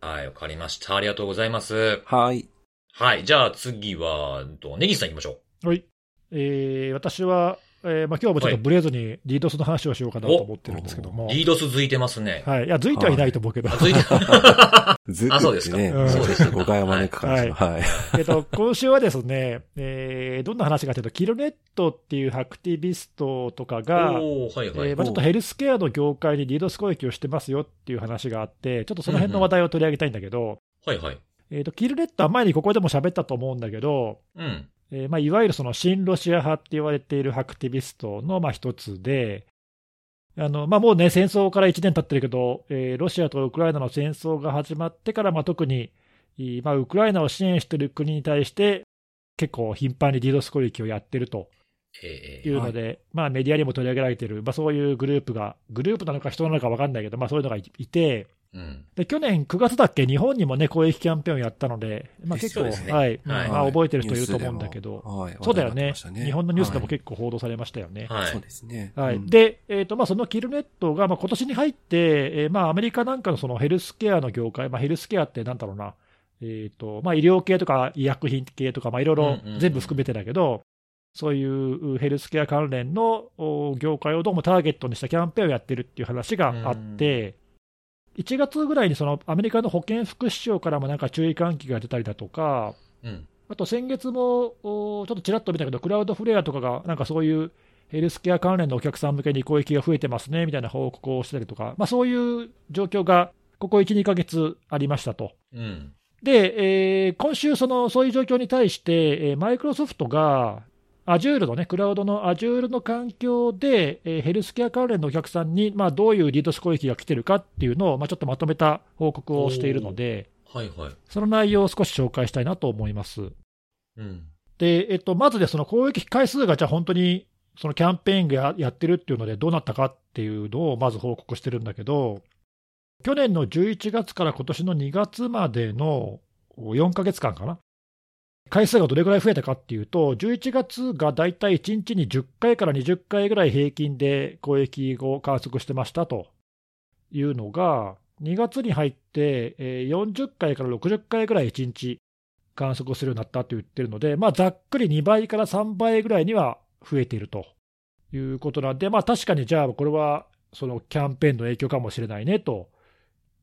はい、わかりました。ありがとうございます。はい。はい、じゃあ次は、ネギスさん行きましょう。はい。えー私は、えーまあ、今日もちょっとブレずにリードスの話をしようかなと思ってるんですけども。リードス付いてますね。はい。いや、づいてはいないと思うけど。あ、付いて、[laughs] ずっあそうですかね、うんそうです。誤解を招くかもしれない。はい。えっと、今週はですね、えーどんな話かというと、キルネットっていうアクティビストとかが、おーはいはい。えーまあ、ちょっとヘルスケアの業界にリードス攻撃をしてますよっていう話があって、ちょっとその辺の話題を取り上げたいんだけど、はいはい。えーとキルネットは前にここでも喋ったと思うんだけど、うん。えーまあ、いわゆるその親ロシア派って言われているアクティビストのまあ一つで、あのまあ、もうね、戦争から1年経ってるけど、えーロシアとウクライナの戦争が始まってから、まあ、特に、いまあ、ウクライナを支援している国に対して、結構頻繁にリードス攻撃をやってるとえいうので、まあ、メディアにも取り上げられている、まあ、そういうグループが、グループなのか人なのか分かんないけど、まあ、そういうのがいいて、うん。で、去年9月だっけ、日本にもね、攻撃キャンペーンをやったので、まあ結構、ね。はい、はいまあ覚えてる人いると思うんだけど、はい。そうだよね話題になってました日本のニュースでもはい結構報道されましたよね。はい。そうですね。はい。うん、で、えーとまあ、そのキルネットが、まあ今年に入って、えーまあ、アメリカなんかのそのヘルスケアの業界、まあ、ヘルスケアってなんだろうな、えーとまあ、医療系とか医薬品系とか、まあ、いろいろうんうんうん。全部含めてだけど、そういうヘルスケア関連のお業界をどうもターゲットにしたキャンペーンをやってるっていう話があって、1月ぐらいにそのアメリカの保健福祉省からもなんか注意喚起が出たりだとか、うん。あと先月もおちょっとちらっと見たけど、クラウドフレアとかが、なんかそういうヘルスケア関連のお客さん向けに攻撃が増えてますねみたいな報告をしたりとか、まあ、そういう状況がここ1、2ヶ月ありましたと。うん。で、えー今週その、そういう状況に対して、えーマイクロソフトが、Azure のね、クラウドの Azure の環境で、えーヘルスケア関連のお客さんに、まあ、どういうリードス攻撃が来てるかっていうのを、まあ、ちょっとまとめた報告をしているので、はいはい。その内容を少し紹介したいなと思います。うん。で、えっと、まずで、その攻撃回数がじゃあ本当に、そのキャンペーンがややってるっていうので、どうなったかっていうのをまず報告してるんだけど、去年の11月から今年の2月までの4ヶ月間かな、回数がどれぐらい増えたかっていうと、11月がだいたい1日に10回から20回ぐらい平均で攻撃を観測してましたというのが、2月に入って40回から60回ぐらい1日観測するようになったと言ってるので、まあ、ざっくり2倍から3倍ぐらいには増えているということなんで、まあ、確かにじゃあ、これはそのキャンペーンの影響かもしれないねと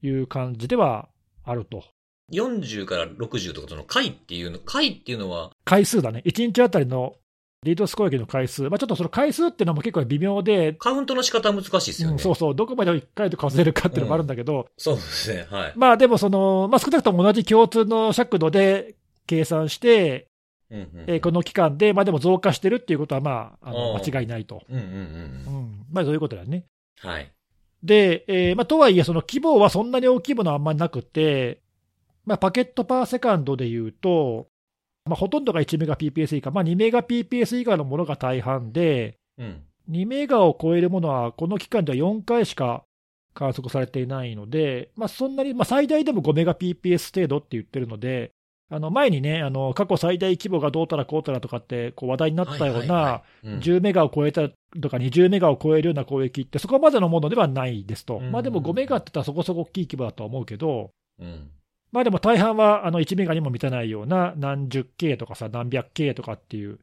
いう感じではあると。40から60とか、その回っていうの、回っていうのは、回数だね、1日あたりのリードス攻撃の回数、まあ、ちょっとその回数っていうのも結構微妙で、カウントの仕方は難しいですよね。うんそうそう、どこまで1回と数えるかっていうのもあるんだけど、そうですね。はい。まあでもその、まあ、少なくとも同じ共通の尺度で計算して、うんうん。えーこの期間で、まあでも増加してるっていうことは、まあ、あの間違いないと。うんうんうんううん。ん、まあそういうことだよね。はい。で、えーまあ、とはいえ、その規模はそんなに大きいものはあんまりなくて、まあ、パケットパーセカンドでいうと、まあ、ほとんどが1メガ PPS 以下、まあ、2メガ PPS 以下のものが大半で、うん。2メガを超えるものは、この期間では4回しか観測されていないので、まあ、そんなに、まあ、最大でも5メガ PPS 程度って言ってるので、あの前にね、あの過去最大規模がどうたらこうたらとかってこう話題になったような、はいはいはいうん10メガを超えたとか20メガを超えるような攻撃って、そこまでのものではないですと、うんまあでも5メガって言ったらそこそこ大きい規模だとは思うけど、うん。まあでも大半はあの1メガにも満たないような何十 K とかさ、何百 K とかっていう、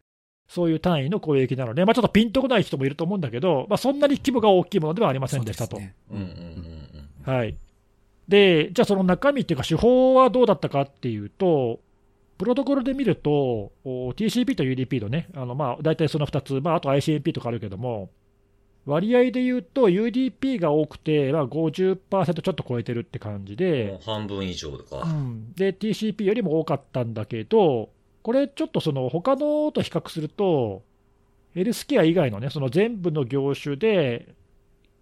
そういう単位の攻撃なので、まあ、ちょっとピンとこない人もいると思うんだけど、まあ、そんなに規模が大きいものではありませんでしたと。そうすね。うんうんうんはい、で、じゃあその中身っていうか、手法はどうだったかっていうと、プロトコルで見ると、お TCP と UDP のね、あのまあ大体その2つ、まあ、あと ICMP とかあるけども、割合で言うと UDP が多くて、まあ、50%ちょっと超えてるって感じうん。で半分以上とか。うん、で、TCP よりも多かったんだけど、これちょっとその他のと比較すると、ヘルスケア以外のね、その全部の業種で、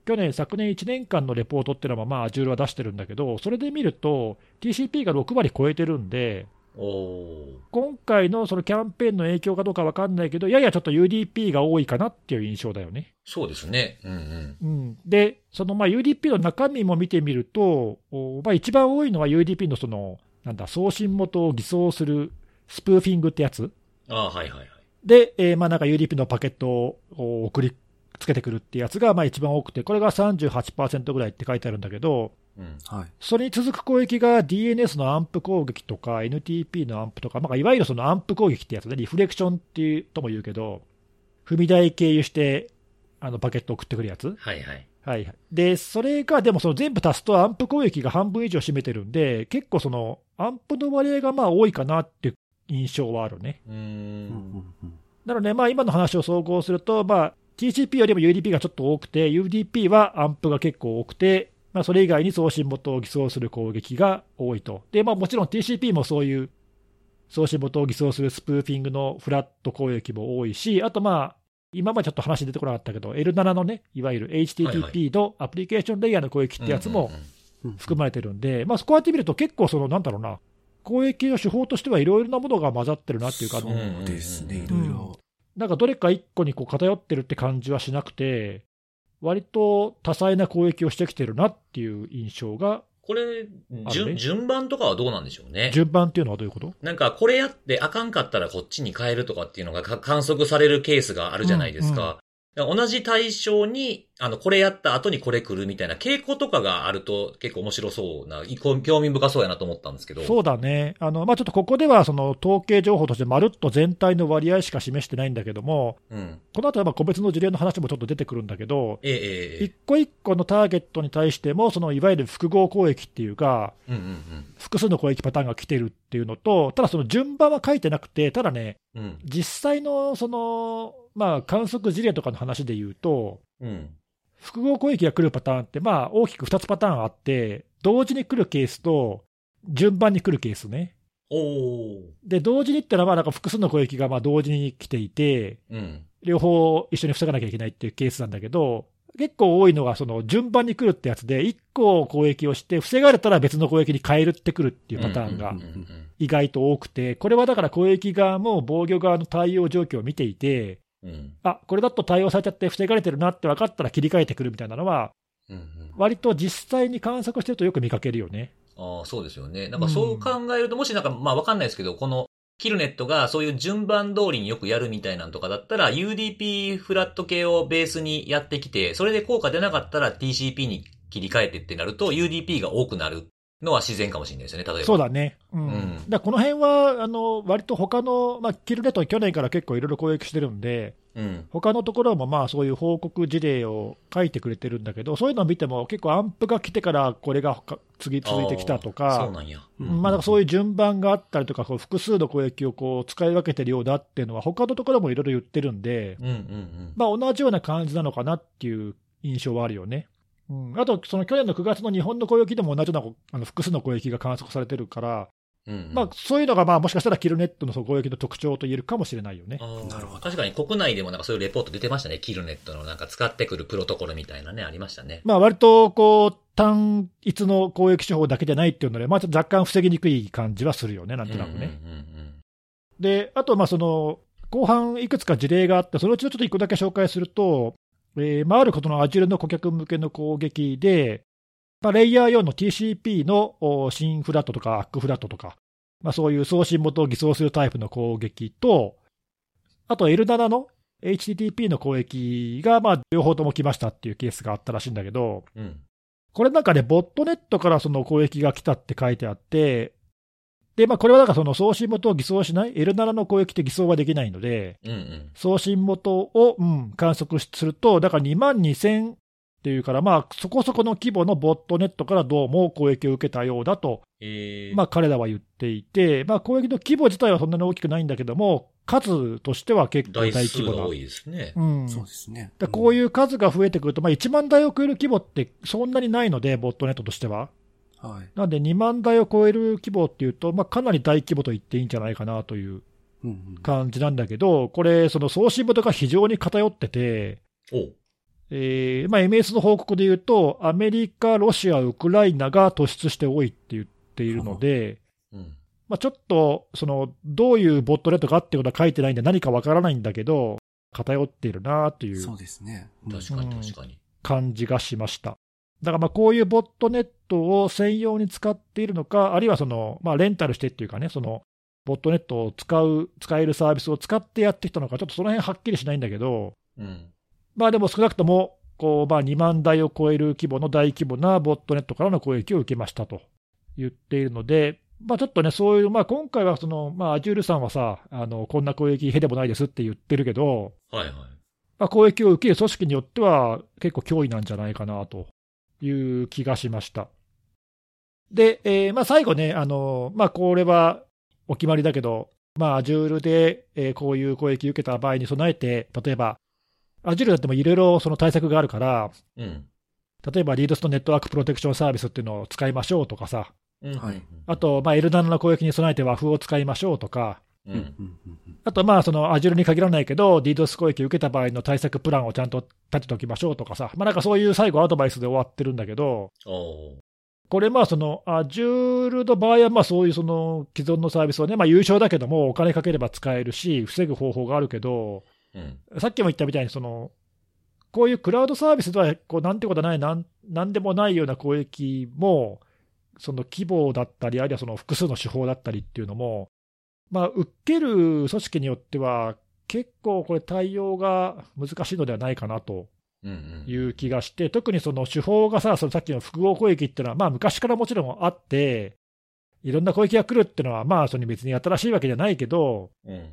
去年、昨年1年間のレポートっていうのは、まあ、Azure は出してるんだけど、それで見ると、TCP が6割超えてるんで、今回のそのキャンペーンの影響かどうか分かんないけど、ややちょっと UDP が多いかなっていう印象だよね。そうですね。うんうん。うん、で、そのまあ UDP の中身も見てみると、おまあ、一番多いのは UDP のその、なんだ、送信元を偽装するスプーフィングってやつ。ああ、はいはいはい。で、えーまあなんか UDP のパケットを送りつけてくるってやつがまあ一番多くて、これが38%ぐらいって書いてあるんだけど、うん。はい。それに続く攻撃が DNS のアンプ攻撃とか NTP のアンプとか、まあ、いわゆるそのアンプ攻撃ってやつね、リフレクションっていうとも言うけど、踏み台経由してあのパケットを送ってくるやつ。はいはい。はいはい、で、それがでもその全部足すとアンプ攻撃が半分以上占めてるんで、結構そのアンプの割合がまあ多いかなっていう印象はあるね。うーうんん。うんなので、まあ今の話を総合すると、まあ TCP よりも UDP がちょっと多くて、UDP はアンプが結構多くて、まあ、それ以外に送信元を偽装する攻撃が多いと。で、まあもちろん TCP もそういう送信元を偽装するスプーフィングのフラット攻撃も多いし、あとまあ、今までちょっと話出てこなかったけど、L7 のね、いわゆる HTTP のアプリケーションレイヤーの攻撃ってやつも含まれてるんで、まあ、こうやって見ると結構その、なんだろうな、攻撃の手法としてはいろいろなものが混ざってるなっていうか、そうですね、いうんろいろ。なんかどれか一個にこう偏ってるって感じはしなくて、割と多彩な攻撃をしてきてるなっていう印象がこれ、順、順番とかはどうなんでしょうね。順番っていうのはどういうこと？なんか、これやってあかんかったらこっちに変えるとかっていうのが観測されるケースがあるじゃないですか。同じ対象に、あの、これやった後にこれ来るみたいな傾向とかがあると結構面白そうな、興味深そうやなと思ったんですけど。そうだね。あの、まあ、ちょっとここではその統計情報としてまるっと全体の割合しか示してないんだけども、うん、この後は個別の事例の話もちょっと出てくるんだけど、ええ、一個一個のターゲットに対しても、そのいわゆる複合攻撃っていうか、うんうんうん、複数の攻撃パターンが来てるっていうのと、ただその順番は書いてなくて、ただね、うん、実際のその、まあ、観測事例とかの話で言うと、うん、複合攻撃が来るパターンって、まあ、大きく2つパターンあって、同時に来るケースと、順番に来るケースね。おで、同時にってのは、まあ、なんか複数の攻撃がまあ同時に来ていて、うん、両方一緒に防がなきゃいけないっていうケースなんだけど、結構多いのが、その順番に来るってやつで、1個攻撃をして、防がれたら別の攻撃に変えるってくるっていうパターンが意外と多くて、これはだから攻撃側も防御側の対応状況を見ていて、うん、あこれだと対応されちゃって防がれてるなって分かったら切り替えてくるみたいなのは、割と実際に観測してるとよく見かけるよね。ああ、そうですよね。なんかそう考えると、もしなんか、まあわかんないですけど、このキルネットがそういう順番通りによくやるみたいなんとかだったら、UDP フラット系をベースにやってきて、それで効果出なかったら TCP に切り替えてってなると、UDP が多くなるのは自然かもしれないですよね、例えば。そうだね。うん。うん、だこの辺は、あの、割と他の、まあ、キルネット去年から結構いろいろ攻撃してるんで、うん、他のところもまあそういう報告事例を書いてくれてるんだけど、そういうのを見ても結構アンプが来てからこれが次続いてきたとか、そうなんや。まあそういう順番があったりとか、こう複数の攻撃をこう使い分けてるようだっていうのは他のところもいろいろ言ってるんで、うんうんうん、まあ同じような感じなのかなっていう印象はあるよね。うん、あと、その去年の9月の日本の攻撃でも同じようなあの複数の攻撃が観測されてるから、うんうん、まあ、そういうのがまあもしかしたらキルネットの攻撃の特徴と言えるかもしれないよね。なるほど。確かに国内でもなんかそういうレポート出てましたね。キルネットのなんか使ってくるプロトコルみたいなね、ありましたね。まあ割とこう、単一の攻撃手法だけじゃないっていうので、まあ若干防ぎにくい感じはするよね、なんとなくね。うんうんうんうん、で、あとまあその、後半いくつか事例があって、そのうちのちょっと一個だけ紹介すると、えーまあ、あることの Azure の顧客向けの攻撃で、まあ、レイヤー4の TCP のシンフラットとかアックフラットとか、まあ、そういう送信元を偽装するタイプの攻撃と、あと L7 の HTTP の攻撃が、まあ、両方とも来ましたっていうケースがあったらしいんだけど、うん、これなんかね、ボットネットからその攻撃が来たって書いてあって、で、まあ、これはだからその送信元を偽装しない、L7 の攻撃って偽装はできないので、うんうん、送信元を、うん、観測すると、だから2万2000っていうから、まあ、そこそこの規模のボットネットからどうも攻撃を受けたようだと、えー、まあ、彼らは言っていて、まあ、攻撃の規模自体はそんなに大きくないんだけども、数としては結構大規模な。多いですね。うん。そうですね。こういう数が増えてくると、まあ、1万台を超える規模ってそんなにないので、ボットネットとしては。はい。なんで2万台を超える規模っていうと、まあ、かなり大規模と言っていいんじゃないかなという感じなんだけど、これ、その送信元が非常に偏ってて、えーまあ、MS の報告で言うと、アメリカ、ロシア、ウクライナが突出して多いって言っているので、うん。まあ、ちょっとそのどういうボットネットかっていうことは書いてないんで、何かわからないんだけど、偏っているなというそうですね、確かに確かに、感じがしました。だからまあこういうボットネットを専用に使っているのか、あるいはその、まあ、レンタルしてっていうかね、そのボットネットを使う、使えるサービスを使ってやってきたのか、ちょっとその辺はっきりしないんだけど、うん、まあでも少なくとも、こうまあ、2万台を超える規模の大規模なボットネットからの攻撃を受けましたと言っているので、まあ、ちょっとね、そういう、まあ、今回はその、まあ、アジュールさんはさ、あのこんな攻撃、へでもないですって言ってるけど、はいはい。まあ、攻撃を受ける組織によっては、結構脅威なんじゃないかなという気がしました。で、えー、まあ、最後ね、あのまあ、これはお決まりだけど、まあ、Azure で、えー、こういう攻撃を受けた場合に備えて、例えば、Azure だってもいろいろその対策があるから、うん、例えばリードストネットワークプロテクションサービスっていうのを使いましょうとかさ、うん。はい、あと、まあ、L7 の攻撃に備えて和風を使いましょうとか、うん、あと、まあ、その Azure に限らないけど、DDoS 攻撃を受けた場合の対策プランをちゃんと立てておきましょうとかさ、まあ、なんかそういう最後、アドバイスで終わってるんだけど、これ、まあ、その Azure の場合は、まあ、そういうその既存のサービスをね、まあ、優勝だけども、お金かければ使えるし、防ぐ方法があるけど、うん、さっきも言ったみたいに、そのこういうクラウドサービスではこうなんてことないなん、なんでもないような攻撃も、その規模だったり、あるいはその複数の手法だったりっていうのも、まあ、受ける組織によっては、結構これ、対応が難しいのではないかなという気がして、特にその手法がさ、そのさっきの複合攻撃っていうのは、まあ、昔からもちろんあって、いろんな攻撃が来るっていうのは、まあ、その別に新しいわけじゃないけど、うん。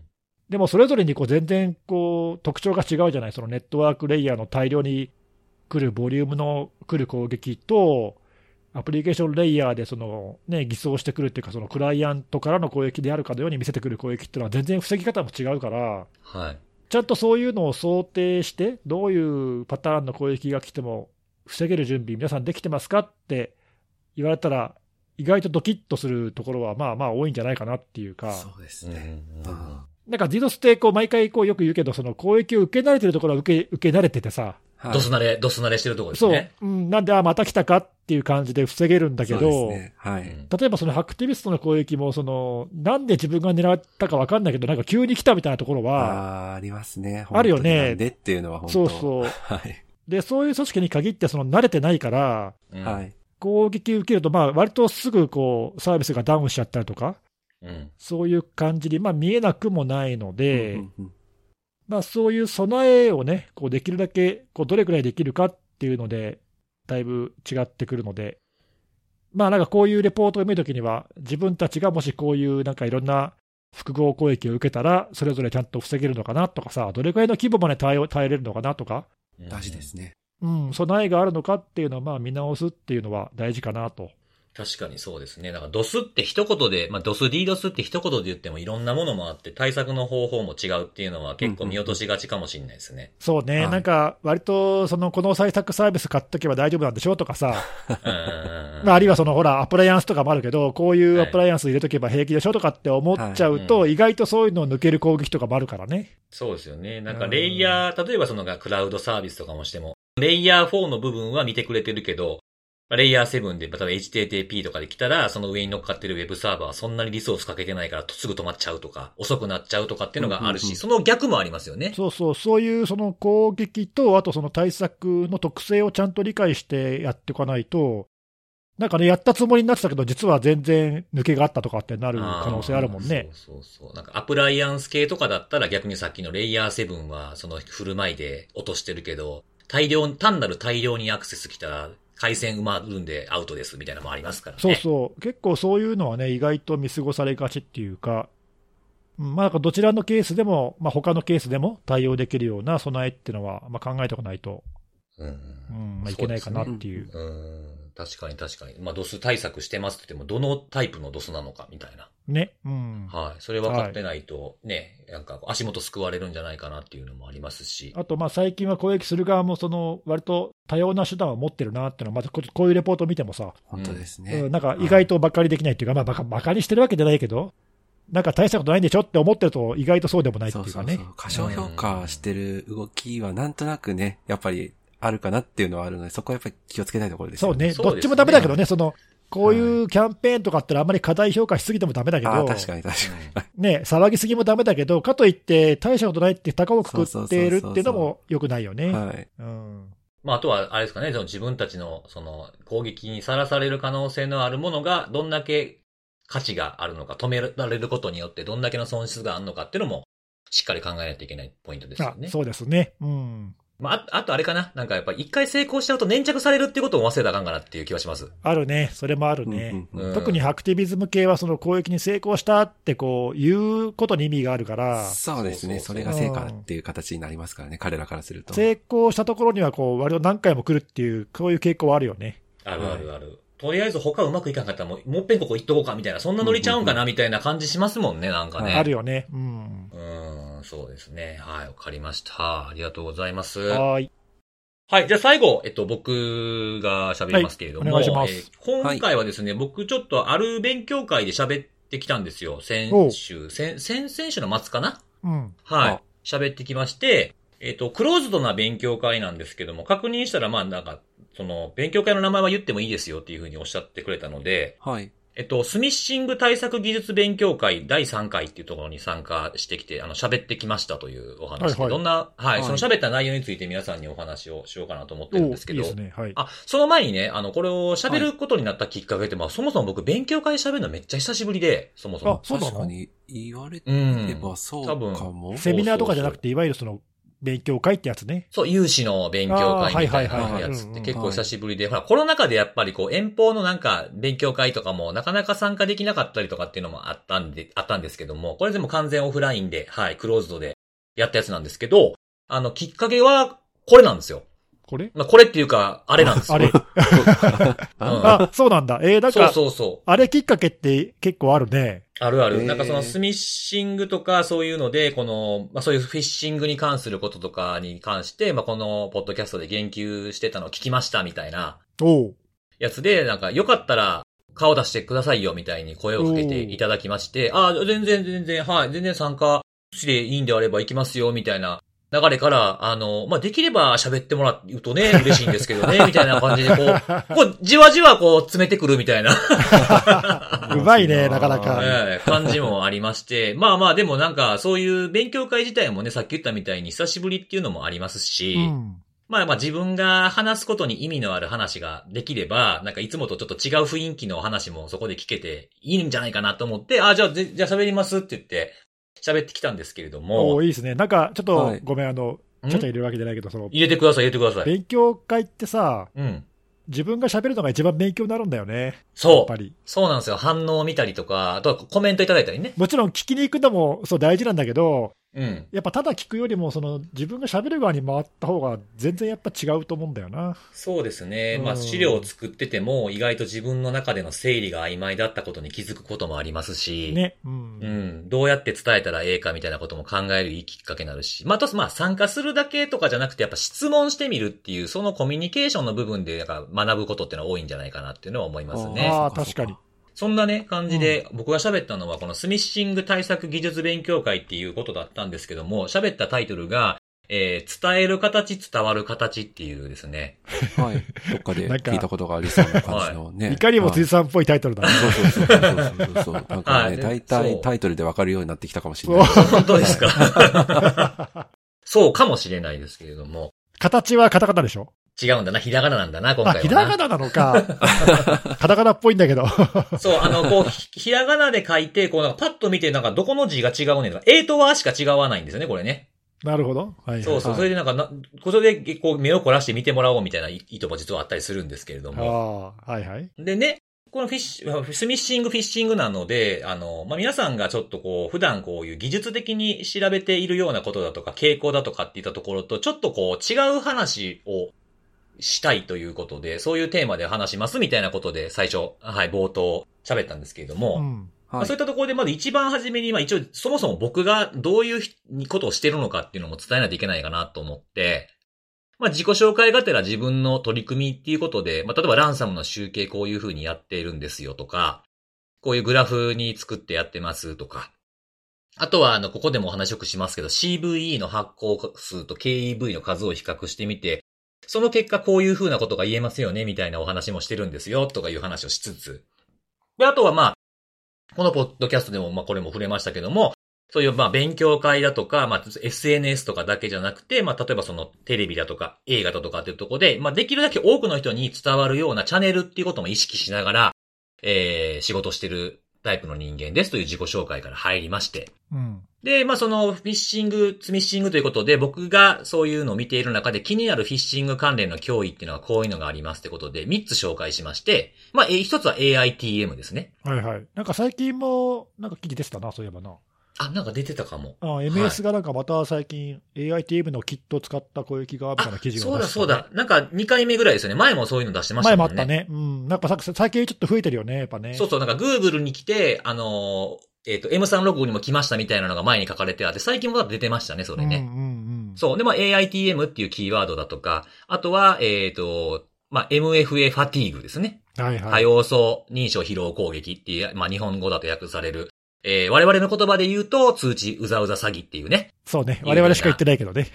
でもそれぞれにこう全然こう特徴が違うじゃない、そのネットワークレイヤーの大量に来るボリュームの来る攻撃と、アプリケーションレイヤーでその、ね、偽装してくるっていうか、そのクライアントからの攻撃であるかのように見せてくる攻撃っていうのは、全然防ぎ方も違うから、はい。ちゃんとそういうのを想定して、どういうパターンの攻撃が来ても、防げる準備、皆さんできてますかって言われたら、意外とドキッとするところは、まあまあ多いんじゃないかなっていうか。そうですね。うんうんなんか DDoS ってこう毎回こうよく言うけど、その攻撃を受け慣れてるところは受け受け慣れててさ、はいドス慣れ、ドス慣れしてるところですそう、ね。うん、なんで、あ、また来たかっていう感じで防げるんだけそうど、ですね。はい。うん例えばそのアクティビストの攻撃もその、なんで自分が狙ったか分かんないけど、なんか急に来たみたいなところは、ああ、ありますね。あるよねでっていうのは本当そうそうはい。でそういう組織に限ってその慣れてないから、うんはい。攻撃受けると、まあ割とすぐこうサービスがダウンしちゃったりとか、うん。そういう感じに、まあ、見えなくもないので、うんうんまあ、そういう備えをね、こうできるだけこうどれくらいできるかっていうので、だいぶ違ってくるので、まあなんかこういうレポートを見るときには、自分たちがもしこういうなんかいろんな複合攻撃を受けたら、それぞれちゃんと防げるのかなとかさ、どれくらいの規模まで耐え耐えれるのかなとか、うん大事ですね。うん、備えがあるのかっていうのをまあ見直すっていうのは大事かなと。確かにそうですね。だから、ドスって一言で、まあ、ドス、DDoS って一言で言ってもいろんなものもあって、対策の方法も違うっていうのは結構見落としがちかもしれないですね。そうね、はい。なんか割とそのこの対策サービス買っとけば大丈夫なんでしょ？とかさ、まあ、あるいはそのほら、アプライアンスとかもあるけど、こういうアプライアンス入れとけば平気でしょ？とかって思っちゃうと、は意外とそういうのを抜ける攻撃とかもあるからね。そうですよね。なんか、レイヤー、例えばそのクラウドサービスとかもしても、レイヤー4の部分は見てくれてるけど、レイヤー7で、例えば HTTP とかで来たら、その上に乗っかってるウェブサーバーはそんなにリソースかけてないからすぐ止まっちゃうとか、遅くなっちゃうとかっていうのがあるし、うんうんうんその逆もありますよね。そうそう、そういうその攻撃と、あとその対策の特性をちゃんと理解してやっていかないと、なんかね、やったつもりになってたけど、実は全然抜けがあったとかってなる可能性あるもんね。そうそうそう。なんかアプライアンス系とかだったら逆にさっきのレイヤー7はその振る舞いで落としてるけど、大量、単なる大量にアクセス来たら回線埋まるんでアウトですみたいなのもありますからね。そうそう、結構そういうのはね、意外と見過ごされがちっていうか、うんまあ、なんかどちらのケースでも、まあ他のケースでも対応できるような備えっていうのは、まあ、考えておかないと、うん。うんまあ、いけないかなっていう。うん。確かに確かに。まあ、ドス対策してますって言っても、どのタイプのドスなのかみたいな。ね。うん。はい。それ分かってないと、ね、なんか足元救われるんじゃないかなっていうのもありますし。あと、まあ最近は攻撃する側も、その割と多様な手段を持ってるなっていうのは、まずここういうレポートを見てもさ、本当ですうねん。なんか意外とばっかりできないっていうか、まあバカバカにしてるわけじゃないけど、なんか大したことないんでしょって思ってると、意外とそうでもないっていうかね。そうそうそう。過小評価してる動きはなんとなくね、やっぱりあるかなっていうのはあるので、そこはやっぱり気をつけたいところですよそうね、そうねどっちもダメだけどね、その、こういうキャンペーンとかってあんまり過大評価しすぎてもダメだけど、ああ、確かに確かに。ね、騒ぎすぎもダメだけど、かといって大したことないって高をくくっているっていうのも良くないよね。はい。うん。まあ、あとは、あれですかね、その自分たちの、その、攻撃にさらされる可能性のあるものが、どんだけ価値があるのか、止められることによって、どんだけの損失があるのかっていうのも、しっかり考えないといけないポイントですよね。あそうですね。うん。まあ、ああとあれかな、なんかやっぱ一回成功しちゃうと粘着されるっていうことを忘れたらあかんかなっていう気はします。あるね。それもあるね。うんうんうんうん特にアクティビズム系はその攻撃に成功したってこう言うことに意味があるから、そうですね。それが成果っていう形になりますからね、彼らからすると。成功したところにはこう割と何回も来るっていう、こういう傾向はあるよね。あるあるある。とりあえず他うまくいかんかったらもう、もっぺんここ行っとこうかみたいな、そんなノリちゃうんかなみたいな感じしますもんね、なんかね。あるよね。うん。うん、そうですね。はい、わかりました。ありがとうございます。はーい。はい。じゃあ最後、えっと、僕が喋りますけれども、はいお願いしますえー今回はですね、僕ちょっとある勉強会で喋ってきたんですよ。先週、先、先々週の末かな？うん。はいあ。喋ってきまして、えっと、クローズドな勉強会なんですけども、確認したら、まあなんか、その、勉強会の名前は言ってもいいですよっていうふうにおっしゃってくれたので、はい。えっと、スミッシング対策技術勉強会第3回っていうところに参加してきて、あの、喋ってきましたというお話で、はいはいどんな、はい、はいその喋った内容について皆さんにお話をしようかなと思ってるんですけど、おいいですね。はい。あ、その前にね、あの、これを喋ることになったきっかけって、まあ、そもそも僕勉強会で喋るのめっちゃ久しぶりで、そもそも。あそうなの？確かに言われてうん。ればそう多分かも。セミナーとかじゃなくて、いわゆるその、勉強会ってやつね。そう、有志の勉強会みたいなやつって結構久しぶりで、ほら、コロナ禍でやっぱりこう、遠方のなんか、勉強会とかもなかなか参加できなかったりとかっていうのもあったんで、あったんですけども、これでも完全オフラインで、はい、クローズドでやったやつなんですけど、あの、きっかけは、これなんですよ。これ？まあ、これっていうか、あれなんですよ。あれああ、そうなんだ。えー、なんそうか、そうそう。あれきっかけって結構あるね。あるある。なんかそのスミッシングとかそういうので、この、まあそういうフィッシングに関することとかに関して、まあこのポッドキャストで言及してたのを聞きましたみたいなおう。やつで、なんかよかったら顔出してくださいよみたいに声をかけていただきまして、ああ、全然全然、はい、全然参加していいんであれば行きますよみたいな流れから、あの、まあできれば喋ってもらうとね、嬉しいんですけどね、[laughs] みたいな感じでこう、こう、じわじわこう詰めてくるみたいな。[laughs] うまいねなかなかええ感じもありまして、[laughs] まあまあでもなんかそういう勉強会自体もね、さっき言ったみたいに久しぶりっていうのもありますし、うん。まあまあ自分が話すことに意味のある話ができれば、なんかいつもとちょっと違う雰囲気の話もそこで聞けていいんじゃないかなと思って、あ、じゃあ、ぜじゃあ喋りますって言って喋ってきたんですけれどおもう、いいですね。なんか、ちょっと、はいごめん、あの、ん？ちょっと入れるわけじゃないけど、その、入れてください、入れてください。勉強会ってさ、うん。自分が喋るのが一番勉強になるんだよね。やっそう。ぱり。そうなんですよ。反応を見たりとか、あとはコメントいただいたりね。もちろん聞きに行くのもそう大事なんだけど、うん。やっぱただ聞くよりも、その自分が喋る側に回った方が全然やっぱ違うと思うんだよな。そうですね。まあうん資料を作ってても、意外と自分の中での整理が曖昧だったことに気づくこともありますし、ね。うん。うん。どうやって伝えたらええかみたいなことも考えるいいきっかけになるし。まあ、あと、まあ、参加するだけとかじゃなくて、やっぱ質問してみるっていう、そのコミュニケーションの部分で、なんか学ぶことっていうのは多いんじゃないかなっていうのは思いますね。ああ、確かに。そんなね、感じで、僕が喋ったのは、このスミッシング対策技術勉強会っていうことだったんですけども、喋ったタイトルが、えー、伝える形、伝わる形っていうですね。[laughs] はい。どっかで聞いたことがありそうな感じのね。いかにもはい辻さんっぽいタイトルだね。そうそうそうそうそうそう。なんかね、はい大そう体タイトルでわかるようになってきたかもしれない。本当ですか？[laughs] そうかもしれないですけれども。形はカタカナでしょ？違うんだな、ひらがななんだな、今あ、回はな。ひらがななのか。[laughs] カタカナっぽいんだけど。[laughs] そう、あの、こう、ひひらがなで書いて、こう、なんかパッと見て、なんかどこの字が違うねんとか、えーとはしか違わないんですよね、これね。なるほど。はいはい。そうそう。はいそれでなんかな、これで、こう、目を凝らして見てもらおうみたいな意図も実はあったりするんですけれども。ああ、はいはい。でね、このフィッシュ、スミッシング、フィッシングなので、あの、まあ、皆さんがちょっとこう、普段こういう技術的に調べているようなことだとか、傾向だとかっていったところと、ちょっとこう、違う話をしたいということで、そういうテーマで話しますみたいなことで、最初、はい、冒頭喋ったんですけれども、うん。まあはいそういったところで、まず一番初めに、まあ一応、そもそも僕がどういうひことをしてるのかっていうのも伝えないといけないかなと思って、まあ自己紹介がてら自分の取り組みっていうことで、まあ例えばランサムの集計こういう風にやっているんですよとか、こういうグラフに作ってやってますとか、あとは、あの、ここでもお話よくしますけど、CVE の発行数と KEV の数を比較してみて、その結果こういう風なことが言えますよね、みたいなお話もしてるんですよ、とかいう話をしつつ。で、あとはまあ、このポッドキャストでも、まあこれも触れましたけども、そういうまあ勉強会だとか、まあ SNS とかだけじゃなくて、まあ例えばそのテレビだとか映画だとかっていうところで、まあできるだけ多くの人に伝わるようなチャンネルっていうことも意識しながら、えー、仕事してるタイプの人間ですという自己紹介から入りまして。うん。で、まあそのフィッシング、スミッシングということで、僕がそういうのを見ている中で気になるフィッシング関連の脅威っていうのはこういうのがありますってことで、3つ紹介しまして、まあ、えー一つは AITM ですね。はいはい。なんか最近も、なんか記事出てたな、そういえばな。あ、なんか出てたかも。あ MS がなんかまた最近 AITM のキットを使った攻撃がみたいな記事がそうだそうだ。なんか2回目ぐらいですよね。前もそういうの出してました前もんね。もあったね。うん。なんかさ最近ちょっと増えてるよね、やっぱね。そうそう、なんか Google に来て、あのー、えっ、と、M3 ログにも来ましたみたいなのが前に書かれてあって、最近も出てましたね、それね。うんうんうん。そう。で、まあ、AITM っていうキーワードだとか、あとは、えっ、と、まあ、MFA ファティーグですね。はいはい。多要素認証疲労攻撃っていう、まあ、日本語だと訳される。えー、我々の言葉で言うと、通知うざうざ詐欺っていうね。そうね。我々しか言ってないけどね。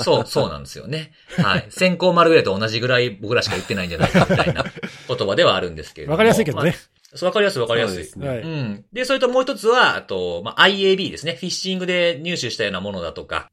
そう、そうなんですよね。はい。先行丸ぐらいと同じぐらい僕らしか言ってないんじゃないかみたいな言葉ではあるんですけれども。わかりやすいけどね。そうわかりやすいわかりやすい。すねはいうん。で、それともう一つは、あと、まあ、IAB ですね。フィッシングで入手したようなものだとか、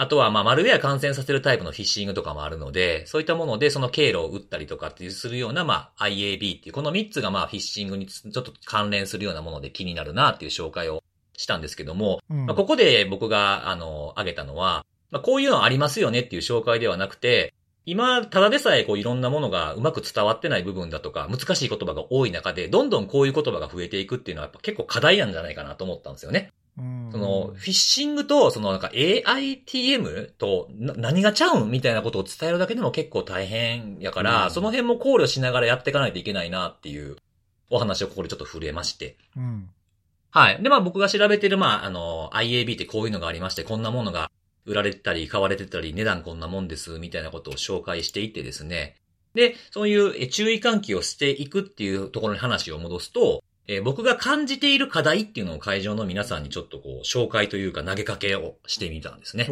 あとは、まあ、マルウェア感染させるタイプのフィッシングとかもあるので、そういったもので、その経路を打ったりとかっていうするような、まあ、IAB っていう、この3つが、まあ、フィッシングにちょっと関連するようなもので気になるなっていう紹介をしたんですけども、うんまあ、ここで僕が、あの、挙げたのは、まあ、こういうのありますよねっていう紹介ではなくて、今、ただでさえこういろんなものがうまく伝わってない部分だとか、難しい言葉が多い中で、どんどんこういう言葉が増えていくっていうのはやっぱ結構課題なんじゃないかなと思ったんですよね。うんその、フィッシングと、そのなんか AITM とな何がちゃうんみたいなことを伝えるだけでも結構大変やから、うんその辺も考慮しながらやっていかないといけないなっていうお話をここでちょっと触れまして。うん。はい。で、まあ僕が調べてる、まあ、あの、IAB ってこういうのがありまして、こんなものが売られてたり、買われてたり、値段こんなもんです、みたいなことを紹介していってですね。で、そういうえ注意喚起をしていくっていうところに話を戻すと、えー僕が感じている課題っていうのを会場の皆さんにちょっとこう、紹介というか投げかけをしてみたんですね。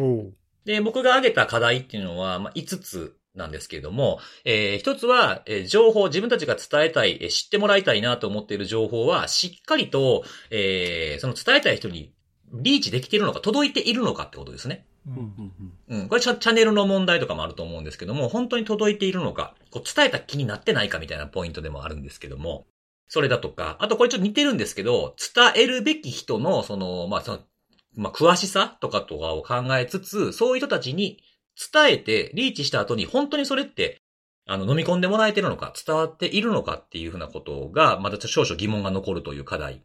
で、僕が挙げた課題っていうのは、まあ、5つなんですけれども、えー一つは、えー情報、自分たちが伝えたい、えー知ってもらいたいなと思っている情報は、しっかりと、えーその伝えたい人にリーチできているのか、届いているのかってことですね。ううんんうんうん。これチャチャンネルの問題とかもあると思うんですけども、本当に届いているのか、こう伝えた気になってないかみたいなポイントでもあるんですけども、それだとか、あとこれちょっと似てるんですけど、伝えるべき人の、その、まあ、その、まあ、詳しさとかとかを考えつつ、そういう人たちに伝えて、リーチした後に本当にそれって、あの、飲み込んでもらえてるのか、伝わっているのかっていうふうなことが、まだ少々疑問が残るという課題。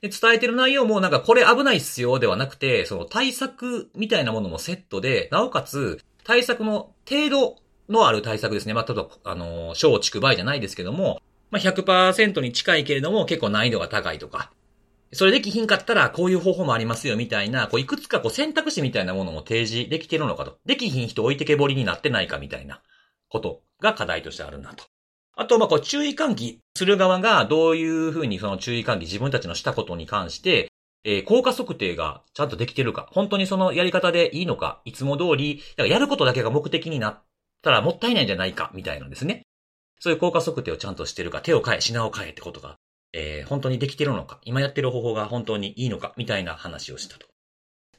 で、伝えてる内容もなんかこれ危ないっすよではなくて、その対策みたいなものもセットで、なおかつ対策の程度のある対策ですね。まあ、例えば、あの、小畜梅じゃないですけども、まあ、100%に近いけれども結構難易度が高いとか、それできひんかったらこういう方法もありますよみたいな、こういくつかこう選択肢みたいなものも提示できてるのかと。できひん人置いてけぼりになってないかみたいなことが課題としてあるなと。あと、ま、こう注意喚起する側がどういうふうにその注意喚起自分たちのしたことに関して、えー効果測定がちゃんとできてるか、本当にそのやり方でいいのか、いつも通り、やることだけが目的になったらもったいないんじゃないか、みたいなんですね。そういう効果測定をちゃんとしてるか、手を変え、品を変えってことが、えー本当にできてるのか、今やってる方法が本当にいいのか、みたいな話をしたと。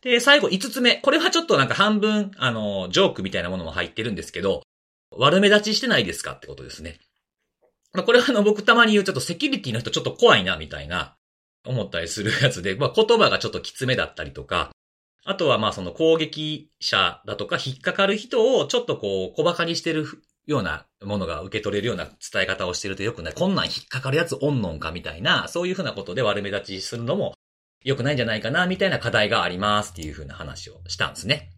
で、最後、5つ目。これはちょっとなんか半分、あの、ジョークみたいなものも入ってるんですけど、悪目立ちしてないですかってことですね。まあ、これはあの、僕たまに言うちょっとセキュリティの人ちょっと怖いな、みたいな、思ったりするやつで、まあ、言葉がちょっときつめだったりとか、あとはまあその攻撃者だとか引っかかる人をちょっとこう小馬鹿にしてるようなものが受け取れるような伝え方をしてるとよくない。こんなん引っかかるやつおんのんかみたいな、そういうふうなことで悪目立ちするのも良くないんじゃないかな、みたいな課題がありますっていうふうな話をしたんですね。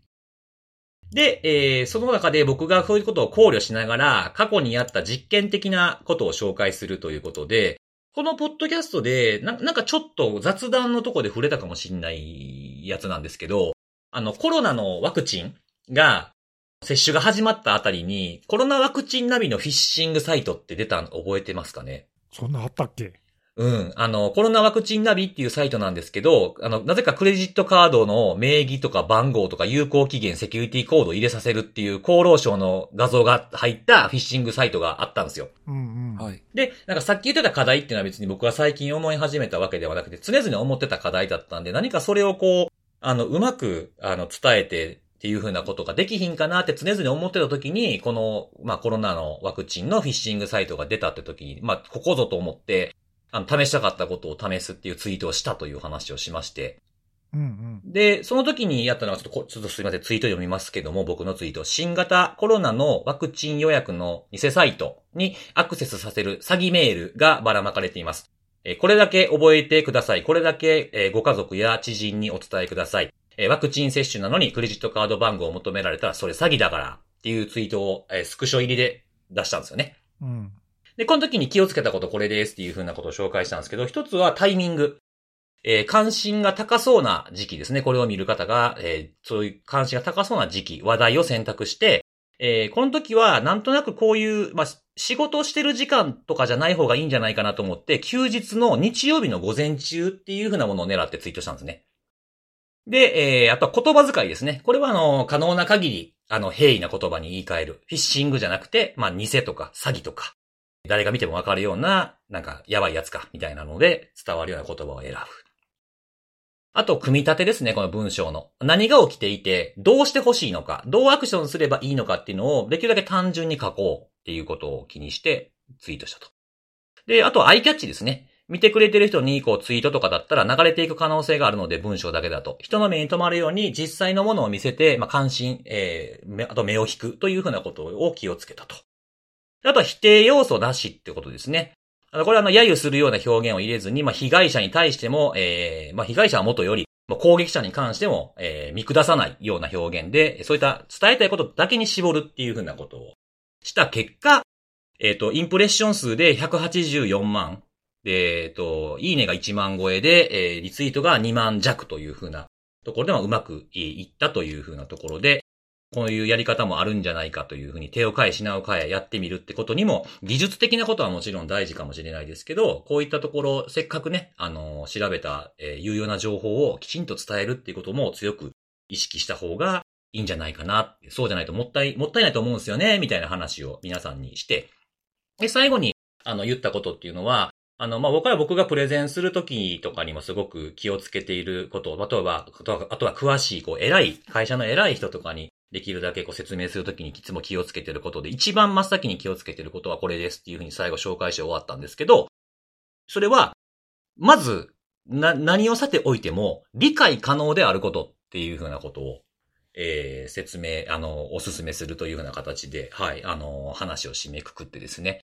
で、えー、その中で僕がそういうことを考慮しながら、過去にやった実験的なことを紹介するということで、このポッドキャストでな、なんかちょっと雑談のとこで触れたかもしれないやつなんですけど、あの、コロナのワクチンが、接種が始まったあたりに、コロナワクチンナビのフィッシングサイトって出たの覚えてますかね？そんなあったっけ？うん。あの、コロナワクチンナビっていうサイトなんですけど、あの、なぜかクレジットカードの名義とか番号とか有効期限、セキュリティコードを入れさせるっていう厚労省の画像が入ったフィッシングサイトがあったんですよ。うんうん。はい。で、なんかさっき言ってた課題っていうのは別に僕は最近思い始めたわけではなくて、常々思ってた課題だったんで、何かそれをこう、あの、うまく、あの、伝えてっていう風なことができひんかなって常々思ってた時に、この、まあコロナのワクチンのフィッシングサイトが出たって時に、まあここぞと思って、あの、試したかったことを試すっていうツイートをしたという話をしまして、うんで、その時にやったのはちょっとこ、ちょっとすいません、ツイート読みますけども、僕のツイート。新型コロナのワクチン予約の偽サイトにアクセスさせる詐欺メールがばらまかれています。えーこれだけ覚えてください。これだけ、えーご家族や知人にお伝えください。えーワクチン接種なのにクレジットカード番号を求められたらそれ詐欺だからっていうツイートを、えースクショ入りで出したんですよね。うん。うん。で、この時に気をつけたことこれですっていう風なことを紹介したんですけど、一つはタイミング。えー関心が高そうな時期ですね。これを見る方が、えーそういう関心が高そうな時期、話題を選択して、えーこの時はなんとなくこういう、まあ、仕事をしてる時間とかじゃない方がいいんじゃないかなと思って、休日の日曜日の午前中っていう風なものを狙ってツイートしたんですね。で、えーあとは言葉遣いですね。これはあの、可能な限り、あの、平易な言葉に言い換える。フィッシングじゃなくて、まあ、偽とか詐欺とか、誰が見てもわかるような、なんか、やばいやつか、みたいなので、伝わるような言葉を選ぶ。あと、組み立てですね、この文章の。何が起きていて、どうしてほしいのか、どうアクションすればいいのかっていうのを、できるだけ単純に書こうっていうことを気にしてツイートしたと。で、あと、アイキャッチですね。見てくれてる人にこうツイートとかだったら流れていく可能性があるので文章だけだと。人の目に留まるように実際のものを見せて、まあ、関心、えー、あと目を引くというふうなことを気をつけたと。あとは否定要素なしってことですね。あの、これはあの、揶揄するような表現を入れずに、まあ、被害者に対しても、えー、まあ、被害者は元より、まあ、攻撃者に関しても、えー、見下さないような表現で、そういった伝えたいことだけに絞るっていうふうなことをした結果、えっ、ー、と、インプレッション数で184万、で、えっ、と、いいねが1万超えで、えー、リツイートが2万弱というふうなところでもうまくいったというふうなところで、こういうやり方もあるんじゃないかというふうに手を変え品を変えやってみるってことにも、技術的なことはもちろん大事かもしれないですけど、こういったところ、せっかくね、あの、調べた、えー、有用な情報をきちんと伝えるっていうことも強く意識した方がいいんじゃないかな。そうじゃないともったい、もったいないと思うんですよね、みたいな話を皆さんにして、で、最後に、あの、言ったことっていうのは、あの、まあ、僕は僕がプレゼンするときとかにもすごく気をつけていること、例えば、あとは詳しい、こう、偉い、会社の偉い人とかにできるだけこう説明するときにいつも気をつけていることで、一番真っ先に気をつけていることはこれですっていうふうに最後紹介して終わったんですけど、それは、まず、な、何をさておいても、理解可能であることっていうふうなことを、えー、説明、あの、お勧めするというふうな形で、はい、あの、話を締めくくってですね。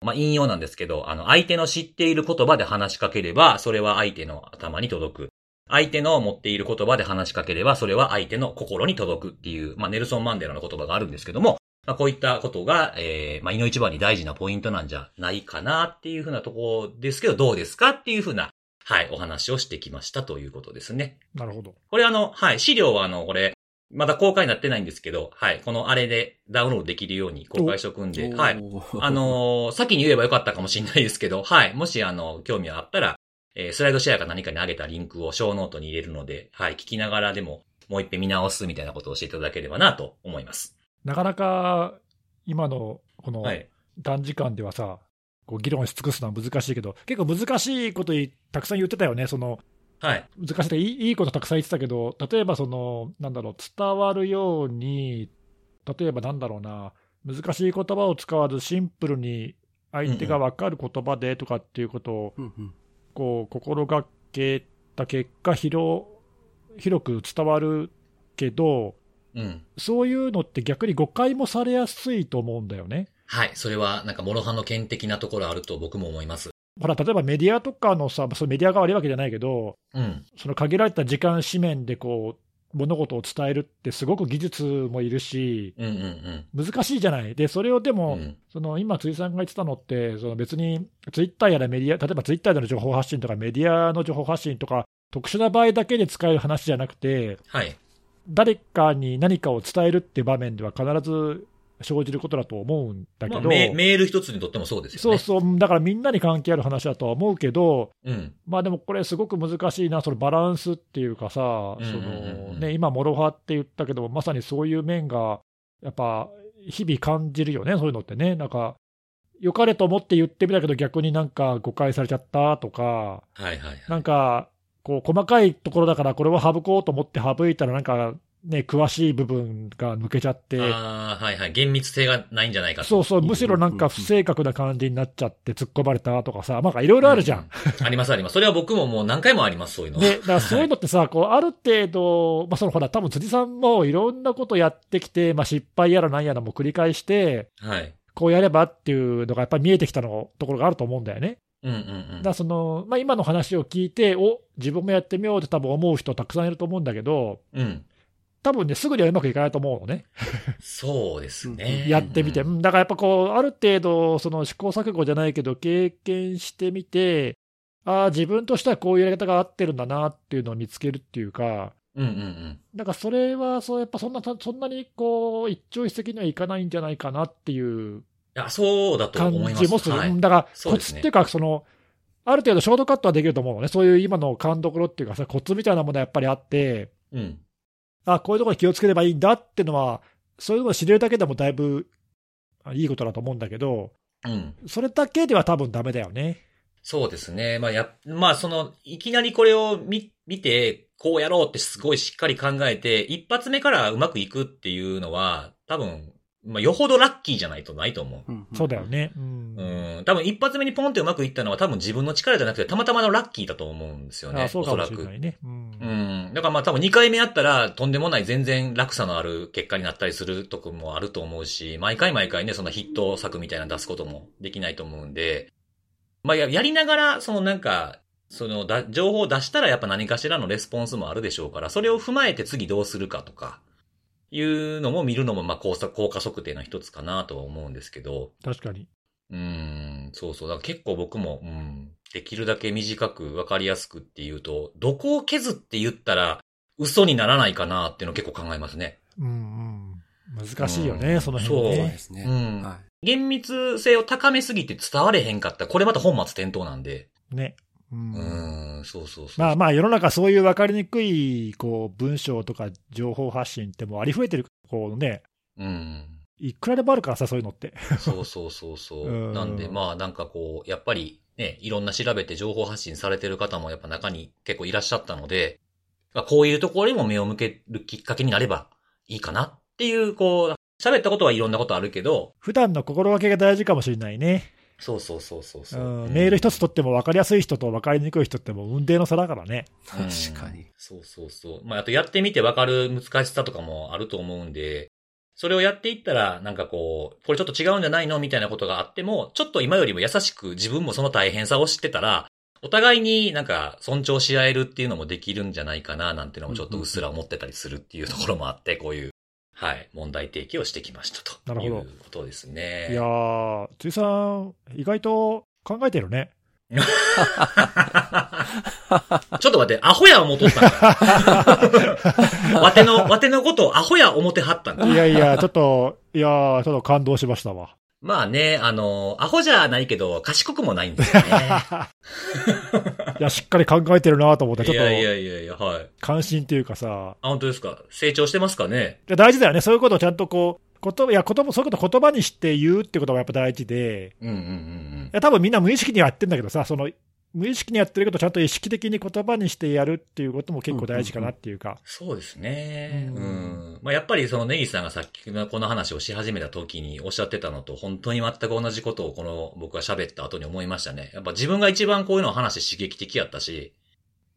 まあ、引用なんですけど、あの、相手の知っている言葉で話しかければ、それは相手の頭に届く。相手の持っている言葉で話しかければ、それは相手の心に届くっていう、まあ、ネルソン・マンデラの言葉があるんですけども、まあ、こういったことが、えー、まあ、いの一番に大事なポイントなんじゃないかなっていうふうなところですけど、どうですかっていうふうな、はい、お話をしてきましたということですね。なるほど。これあの、はい、資料はあの、これ、まだ公開になってないんですけど、はい。このあれでダウンロードできるように公開しとくんで、はい。[laughs] あのー、先に言えばよかったかもしれないですけど、はい。もしあの、興味があったら、えー、スライドシェアか何かに上げたリンクをショーノートに入れるので、はい。聞きながらでも、もう一遍見直すみたいなことをしていただければなと思います。なかなか、今の、この、短時間ではさ、こう議論し尽くすのは難しいけど、結構難しいことたくさん言ってたよね。その、はい、難しいいいいことたくさん言ってたけど、例えばその、なんだろう、伝わるように、例えばなんだろうな、難しい言葉を使わず、シンプルに相手が分かる言葉でとかっていうことを、こう心がけた結果広、広く伝わるけど、うん、そういうのって逆に誤解もされやすいと思うんだよね。はい、それはなんか、諸刃の剣的なところあると僕も思います。ほら、例えばメディアとかのさ、そのメディアが悪いわけじゃないけど、うん、その限られた時間紙面でこう、物事を伝えるってすごく技術もいるし、うんうんうん、難しいじゃない。で、それをでも、うん、その今、辻さんが言ってたのって、その別にツイッターやらメディア、例えばツイッターでの情報発信とかメディアの情報発信とか、特殊な場合だけで使える話じゃなくて、はい、誰かに何かを伝えるって場面では必ず生じることだと思うんだけど、まあ、メール一つにとってもそうですよね。そうそう、だからみんなに関係ある話だとは思うけど、うん、まあでもこれ、すごく難しいな、そのバランスっていうかさ、そのね、今、モロハって言ったけど、まさにそういう面が、やっぱ日々感じるよね、そういうのってね。なんか良かれと思って言ってみたけど、逆になんか誤解されちゃったとか、はいはいはい、なんか、こう細かいところだから、これは省こうと思って省いたら、なんかね、詳しい部分が抜けちゃって。ああ、はいはい。厳密性がないんじゃないかそうそう、むしろなんか不正確な感じになっちゃって突っ込まれたとかさ、なんかいろいろあるじゃん。うん、ありますあります。それは僕ももう何回もあります、そういうの。で、だからそういうのってさ、こう、ある程度、まあそのほら、多分辻さんもいろんなことやってきて、まあ失敗やらなんやらも繰り返して、はい。こうやればっていうのがやっぱり見えてきたのところがあると思うんだよね。うんうんうん、だその、まあ、今の話を聞いて、お自分もやってみようって多分思う人たくさんいると思うんだけど、うん、多分ね、すぐにはうまくいかないと思うのね。そうですね。やってみて。だからやっぱこう、ある程度、その試行錯誤じゃないけど、経験してみて、ああ、自分としてはこういうやり方が合ってるんだなっていうのを見つけるっていうか、うんうんうん。だからそれは、そう、やっぱそんな、そんなにこう、一朝一夕にはいかないんじゃないかなっていう。感じもする。はい、だから、コツっていうか、その、ある程度ショートカットはできると思うのね。そういう今の勘どころっていうかさ、コツみたいなものはやっぱりあって、うん。あこういうところに気をつければいいんだっていうのは、そういうのを知れるだけでもだいぶいいことだと思うんだけど、うん。それだけでは多分ダメだよね。そうですね。まあ、や、まあ、その、いきなりこれを見、見て、こうやろうってすごいしっかり考えて、一発目からうまくいくっていうのは、多分、まあ、よほどラッキーじゃないとないと思う。そうだよ。ね。うん。うん。多分一発目にポンってうまくいったのは多分自分の力じゃなくて、たまたまのラッキーだと思うんですよね。あそうかもおそらく。しれないね。うん。うん。だからまあ多分2回目やったらとんでもない全然落差のある結果になったりするとこもあると思うし、毎回毎回ね、そのヒット作みたいなの出すこともできないと思うんで、まあややりながら、そのなんか、そのだ、情報を出したらやっぱ何かしらのレスポンスもあるでしょうから、それを踏まえて次どうするかとか、いうのも見るのもまあ効果効果測定の一つかなとは思うんですけど、確かに。うーん、そうそう。だから結構僕も、うん、できるだけ短くわかりやすくっていうと、どこを削って言ったら嘘にならないかなっていうのを結構考えますね。うんうん。難しいよね、うんその辺そうね。ですね。うんは厳密性を高めすぎて伝われへんかったら、これまた本末転倒なんで。ね。うんん、そうそうそう。まあまあ、世の中そういう分かりにくい、こう、文章とか情報発信ってもうありふれてる、こうね、うん。いくらでもあるからさ、そういうのって。そうそうそうそう [laughs] う。んなんで、まあなんかこう、やっぱりね、いろんな調べて情報発信されてる方もやっぱ中に結構いらっしゃったので、まあこういうところにも目を向けるきっかけになればいいかなっていう、こう、喋ったことはいろんなことあるけど、普段の心がけが大事かもしれないね。そうそうそうそううそう。ん、メール一つ取っても分かりやすい人と分かりにくい人ってもう運命の差だからね。うん確かに。そうそうそう。まあ、あとやってみてわかる難しさとかもあると思うんで、それをやっていったら、なんかこう、これちょっと違うんじゃないのみたいなことがあっても、ちょっと今よりも優しく自分もその大変さを知ってたら、お互いになんか尊重し合えるっていうのもできるんじゃないかな、なんていうのもちょっとうっすら思ってたりするっていうところもあって、こういう、はい、問題提起をしてきましたと。なるほどいうことですね。いやー、辻さん、意外と考えてるね。[laughs] ちょっと待って、アホや思っとったんか [laughs] わての、わてのことをアホや思ってはったんかいやいや、ちょっと、いやー、ちょっと感動しましたわ。まあね、あの、アホじゃないけど、賢くもないんですよね。[laughs] いや、しっかり考えてるなと思って、ちょっいやいとやいやいや、はい。関心っていうかさ、あ、本当ですか？成長してますかね？いや大事だよね。そういうことをちゃんとこう、言葉、いや、言葉、そういうことを言葉にして言うってことがやっぱ大事で、うんうんうんいや、多分みんな無意識にやってんだけどさ、その、無意識にやってるけど、ちゃんと意識的に言葉にしてやるっていうことも結構大事かなっていうか。そうですね。ううんん。まあ、やっぱりそのネギさんがさっきのこの話をし始めた時におっしゃってたのと本当に全く同じことをこの僕が喋った後に思いましたね。やっぱ自分が一番こういうのを話刺激的やったし、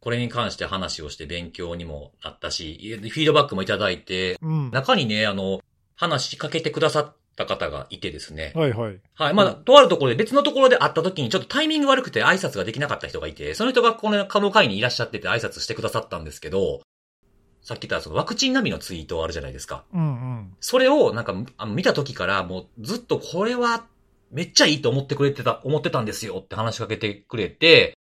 これに関して話をして勉強にもなったし、フィードバックもいただいて、うん。中にね、あの、話しかけてくださった方がいてですね。はいはい。はい。まあ、とあるところで別のところで会った時にちょっとタイミング悪くて挨拶ができなかった人がいて、その人がこの、この会にいらっしゃってて挨拶してくださったんですけど、さっき言ったそのワクチン並みのツイートあるじゃないですか。うんうん。それをなんかあの見た時からもうずっとこれはめっちゃいいと思ってくれてた、思ってたんですよって話しかけてくれて、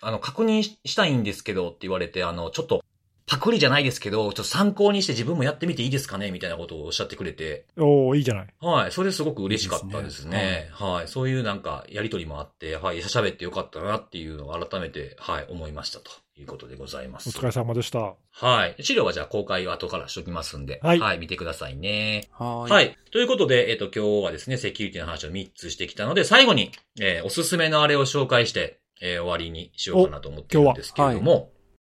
あの、確認ししたいんですけどって言われて、あの、ちょっとパクリじゃないですけど、ちょっと参考にして自分もやってみていいですかねみたいなことをおっしゃってくれて、おー、いいじゃない。はい。それすごく嬉しかったですね。いいですはい。そういうなんか、やりとりもあって、はい。喋ってよかったなっていうのを改めて、はい、思いましたということでございます。お疲れ様でした。はい。資料はじゃあ公開は後からしときますんで、はい見てくださいね。はーい。はい。ということで、えっ、と、今日はですね、セキュリティの話を3つしてきたので、最後に、えーおすすめのあれを紹介して、えー終わりにしようかなと思ってるんですけれども、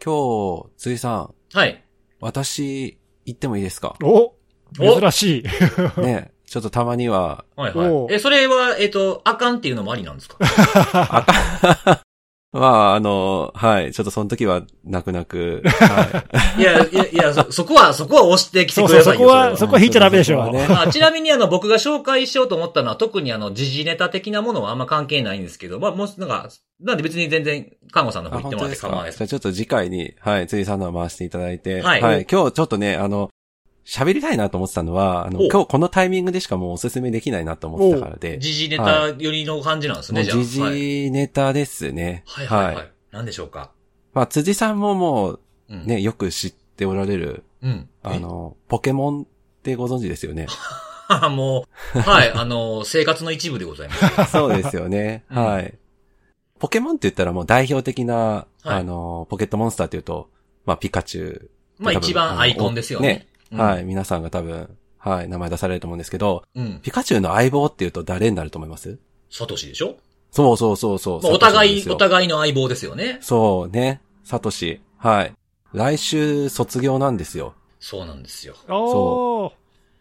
今日、辻さん、はい。私、言ってもいいですか？おお。珍しい。[laughs] ね、ちょっとたまには、はいはい。え、それは、えっ、と、あかんっていうのもありなんですか？まあ、あの、はい、ちょっとその時は、泣く泣く、はいや、いや、いや、そ、そこは、そこは押してきてくださいよ。そこは、れそこは引いちゃダメでしょ。そこはねあちなみにあの、僕が紹介しようと思ったのは、特にあの、時事ネタ的なものはあんま関係ないんですけど、まあ、もう、なんか、なんで別に全然、看護さんの方あ、行ってもらって本当ですか構わないです。じゃあちょっと次回に、はい、辻さんのを回していただいて、はい今日ちょっとね、あの、喋りたいなと思ってたのは、あの、お今日このタイミングでしかもうおすすめできないなと思ってたからで、時事ネタ寄りの感じなんですね、じゃあ。時はい事ネタですね。はいはいはい。なんでしょうか？まあ、辻さんももう、うん。ね、よく知っておられる、うん。あの、ポケモンってご存知ですよね？え、[laughs] もう、はい、あの、生活の一部でございます。[laughs] そうですよね。うんはい。ポケモンって言ったらもう代表的な、はいあの、ポケットモンスターっていうと、まあ、ピカチュウ。まあ一番アイコンですよね。うんはい。。皆さんが多分、はい、名前出されると思うんですけど、うん。ピカチュウの相棒っていうと誰になると思います？サトシでしょ？そうそうそうそう。まあお互い、お互いの相棒ですよね。そうね。サトシ。はい。来週卒業なんですよ。そうなんですよ。おー、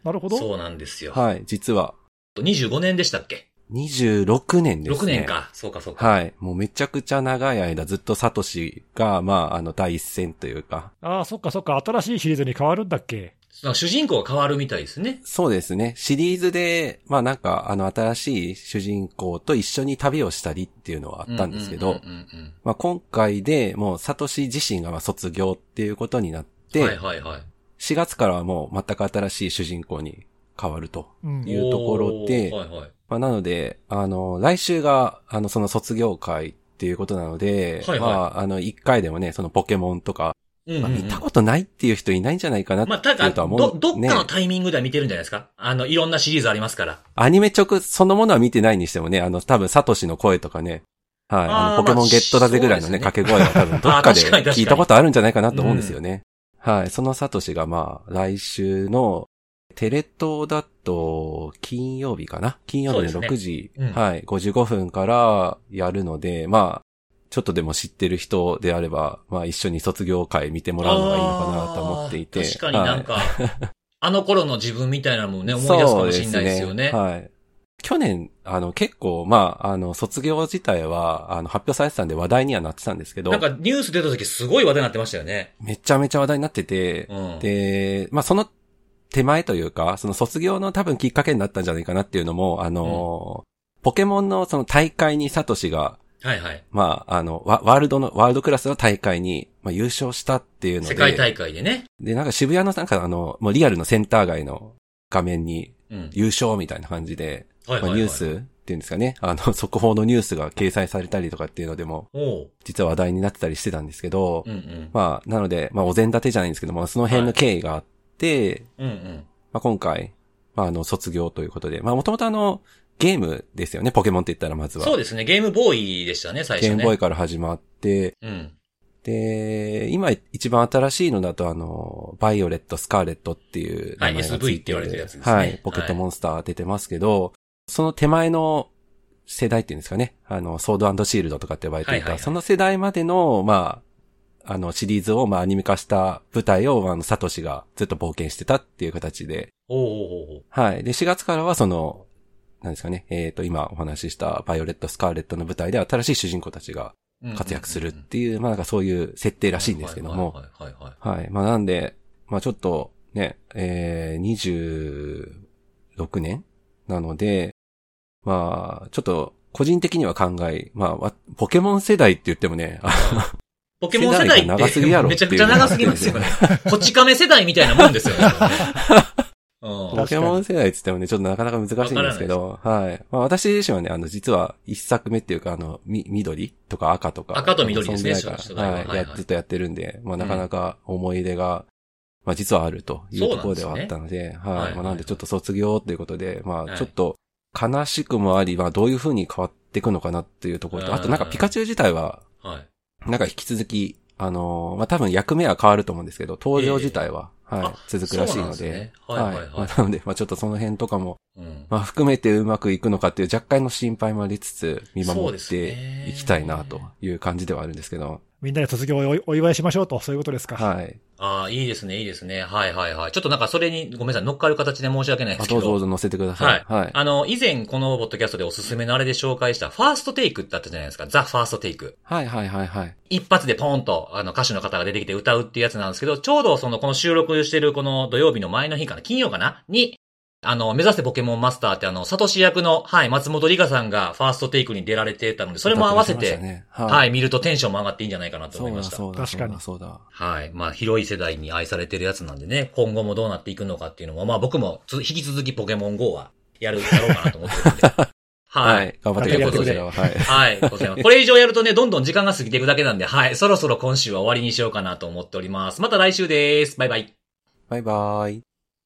なるほど。そうなんですよ。はい。実は。25年でしたっけ？26年ですね。6年。か。そうかそうか。はい。もうめちゃくちゃ長い間ずっとサトシが、まあ、あの、第一線というか。ああ、そっかそっか、新しいシリーズに変わるんだっけ？主人公が変わるみたいですね。そうですね。シリーズで、まあなんか、あの、新しい主人公と一緒に旅をしたりっていうのはあったんですけど、うんうんうんまあ今回でもうサトシ自身がまあ卒業っていうことになって、うんはいはいはい。4月からはもう全く新しい主人公に変わるとうんい。うところでおーはいはい。まあ、なので、あの、来週が、あの、その卒業会っていうことなので、はいはいまあ、あの、一回でもね、そのポケモンとか、まあ、うんうん。うん見たことないっていう人いないんじゃないかなってまあ、ただ、いうとは思う。ど、どっかねのタイミングでは見てるんじゃないですか？あの、いろんなシリーズありますから。アニメ直そのものは見てないにしてもね、あの、多分、サトシの声とかね、はい、あの、ポケモンゲットだぜぐらいのね、まあ掛け声は多分、どっかで聞いたことあるんじゃないかなと思うんですよね。はい、そのサトシがまあ、来週の、テレ東だと、金曜日かな？金曜日のそうですね。6時、うん。はい、55分からやるので、まあ、ちょっとでも知ってる人であれば、まあ一緒に卒業会見てもらうのがいいのかなと思っていて。確かになんか、はいあの頃の自分みたいなのもね、思い出すかもしれないですよね。はい。去年、あの、結構、まあ、あの、卒業自体は、あの、発表されてたんで話題にはなってたんですけどなん、かニュース出た時すごい話題になってましたよね。めちゃめちゃ話題になってて、うん。で、まあ、その手前というか、その卒業の多分きっかけになったんじゃないかなっていうのも、あの、ポケモンのその大会にサトシが、はいはい。まあ、あの、ワワールドの、ワールドクラスの大会に、まあ、優勝したっていうので、世界大会でね。で、なんか渋谷のなんかあの、もうリアルのセンター街の画面にうん。優勝みたいな感じで、まあ。ニュースっていうんですかね。あの、[laughs] 速報のニュースが掲載されたりとかっていうのでも。実は話題になってたりしてたんですけど、うんうん。まあ、なので、まあ、お膳立てじゃないんですけども、その辺の経緯があって、うんうん。まあ、今回、まあ、あの、卒業ということで、まあ、もともとあの、ゲームですよね、ポケモンって言ったらまずは。そうですね。ゲームボーイでしたね、最初ね。ゲームボーイから始まって、うん。で、今一番新しいのだとあの、バイオレット、スカーレットっていう名前がついて、はい SV って言われてるやつですねはい、ポケットモンスター出てますけど、その手前の世代っていうんですかね、あの、ソードシールドとかって呼ばれていた、はいはいはいその世代までの、まあ、あの、シリーズを、まあ、アニメ化した舞台を、あの、サトシがずっと冒険してたっていう形で、おうおうおうおうはい。で、4月からはその、なんですかね、えっ、と、今お話ししたバイオレット、スカーレットの舞台で新しい主人公たちが活躍するっていう、まあなんかそういう設定らしいんですけども、はいはいはいはい。はい。まあなんで、まあちょっとね、えー、26年なので、まあちょっと個人的には考え、まあわポケモン世代って言ってもね、あ [laughs] ポケモン世代世代が長すぎやろめちゃくちゃ長すぎますよね。こち亀世代みたいなもんですよね。[laughs] うん。ポケモン世代って言ってもね、ちょっとなかなか難しいんですけど、はい。まあ私自身はね、あの実は一作目っていうか、あの、み、緑とか赤とか。赤と緑ですねはい。ははいはい。やずっとやってるんで、まあなかなか思い出が、まあ実はあるというところではあったので、はい。はい。まあなんでちょっと卒業ということで、まはい。あちょっと悲しくもあり、まあどういう風に変わっていくのかなっていうところと、あとなんかピカチュウ自体は、はい。なんか引き続き、あのーまあ、多分役目は変わると思うんですけど、登場自体は、はいあ、続くらしいので。ですね、はいはい。はいまあなので、まあ、ちょっとその辺とかも、うん。まあ、含めてうまくいくのかっていう若干の心配もありつつ、見守っていきたいなという感じではあるんですけど、みんなで卒業をおお祝いしましょうと、そういうことですか？はい。ああ、いいですね、いいですね。はいはいはい。ちょっとなんかそれにごめんなさい、乗っかる形で申し訳ないであ、すけど。どうぞどうぞ乗せてくださはいい。はい。あの、以前このポッドキャストでおすすめのあれで紹介したファーストテイクってあったじゃないですか。ザ・ファーストテイク。はいはいはいはい。一発でポンと、あの、歌手の方が出てきて歌うっていうやつなんですけど、ちょうどその、この収録してるこの土曜日の前の日かな、金曜かな？に、あの、目指せポケモンマスターってあの、サトシ役の、はい、松本里香さんがファーストテイクに出られてたので、それも合わせて、ねは、はいい。見るとテンションも上がっていいんじゃないかなと思いうました。そうだ。確かにそうだ。はい。まあ、広い世代に愛されてるやつなんでね、今後もどうなっていくのかっていうのも、まあ僕もつ引き続きポケモン GO はやる、やろうかなと思ってるんで。[laughs] は。はいい。頑張ってください。ははい。はい、ございます。これ以上やるとね、どんどん時間が過ぎていくだけなんで、はい、そろそろ今週は終わりにしようかなと思っております。また来週です。バイバイ。バイバイ。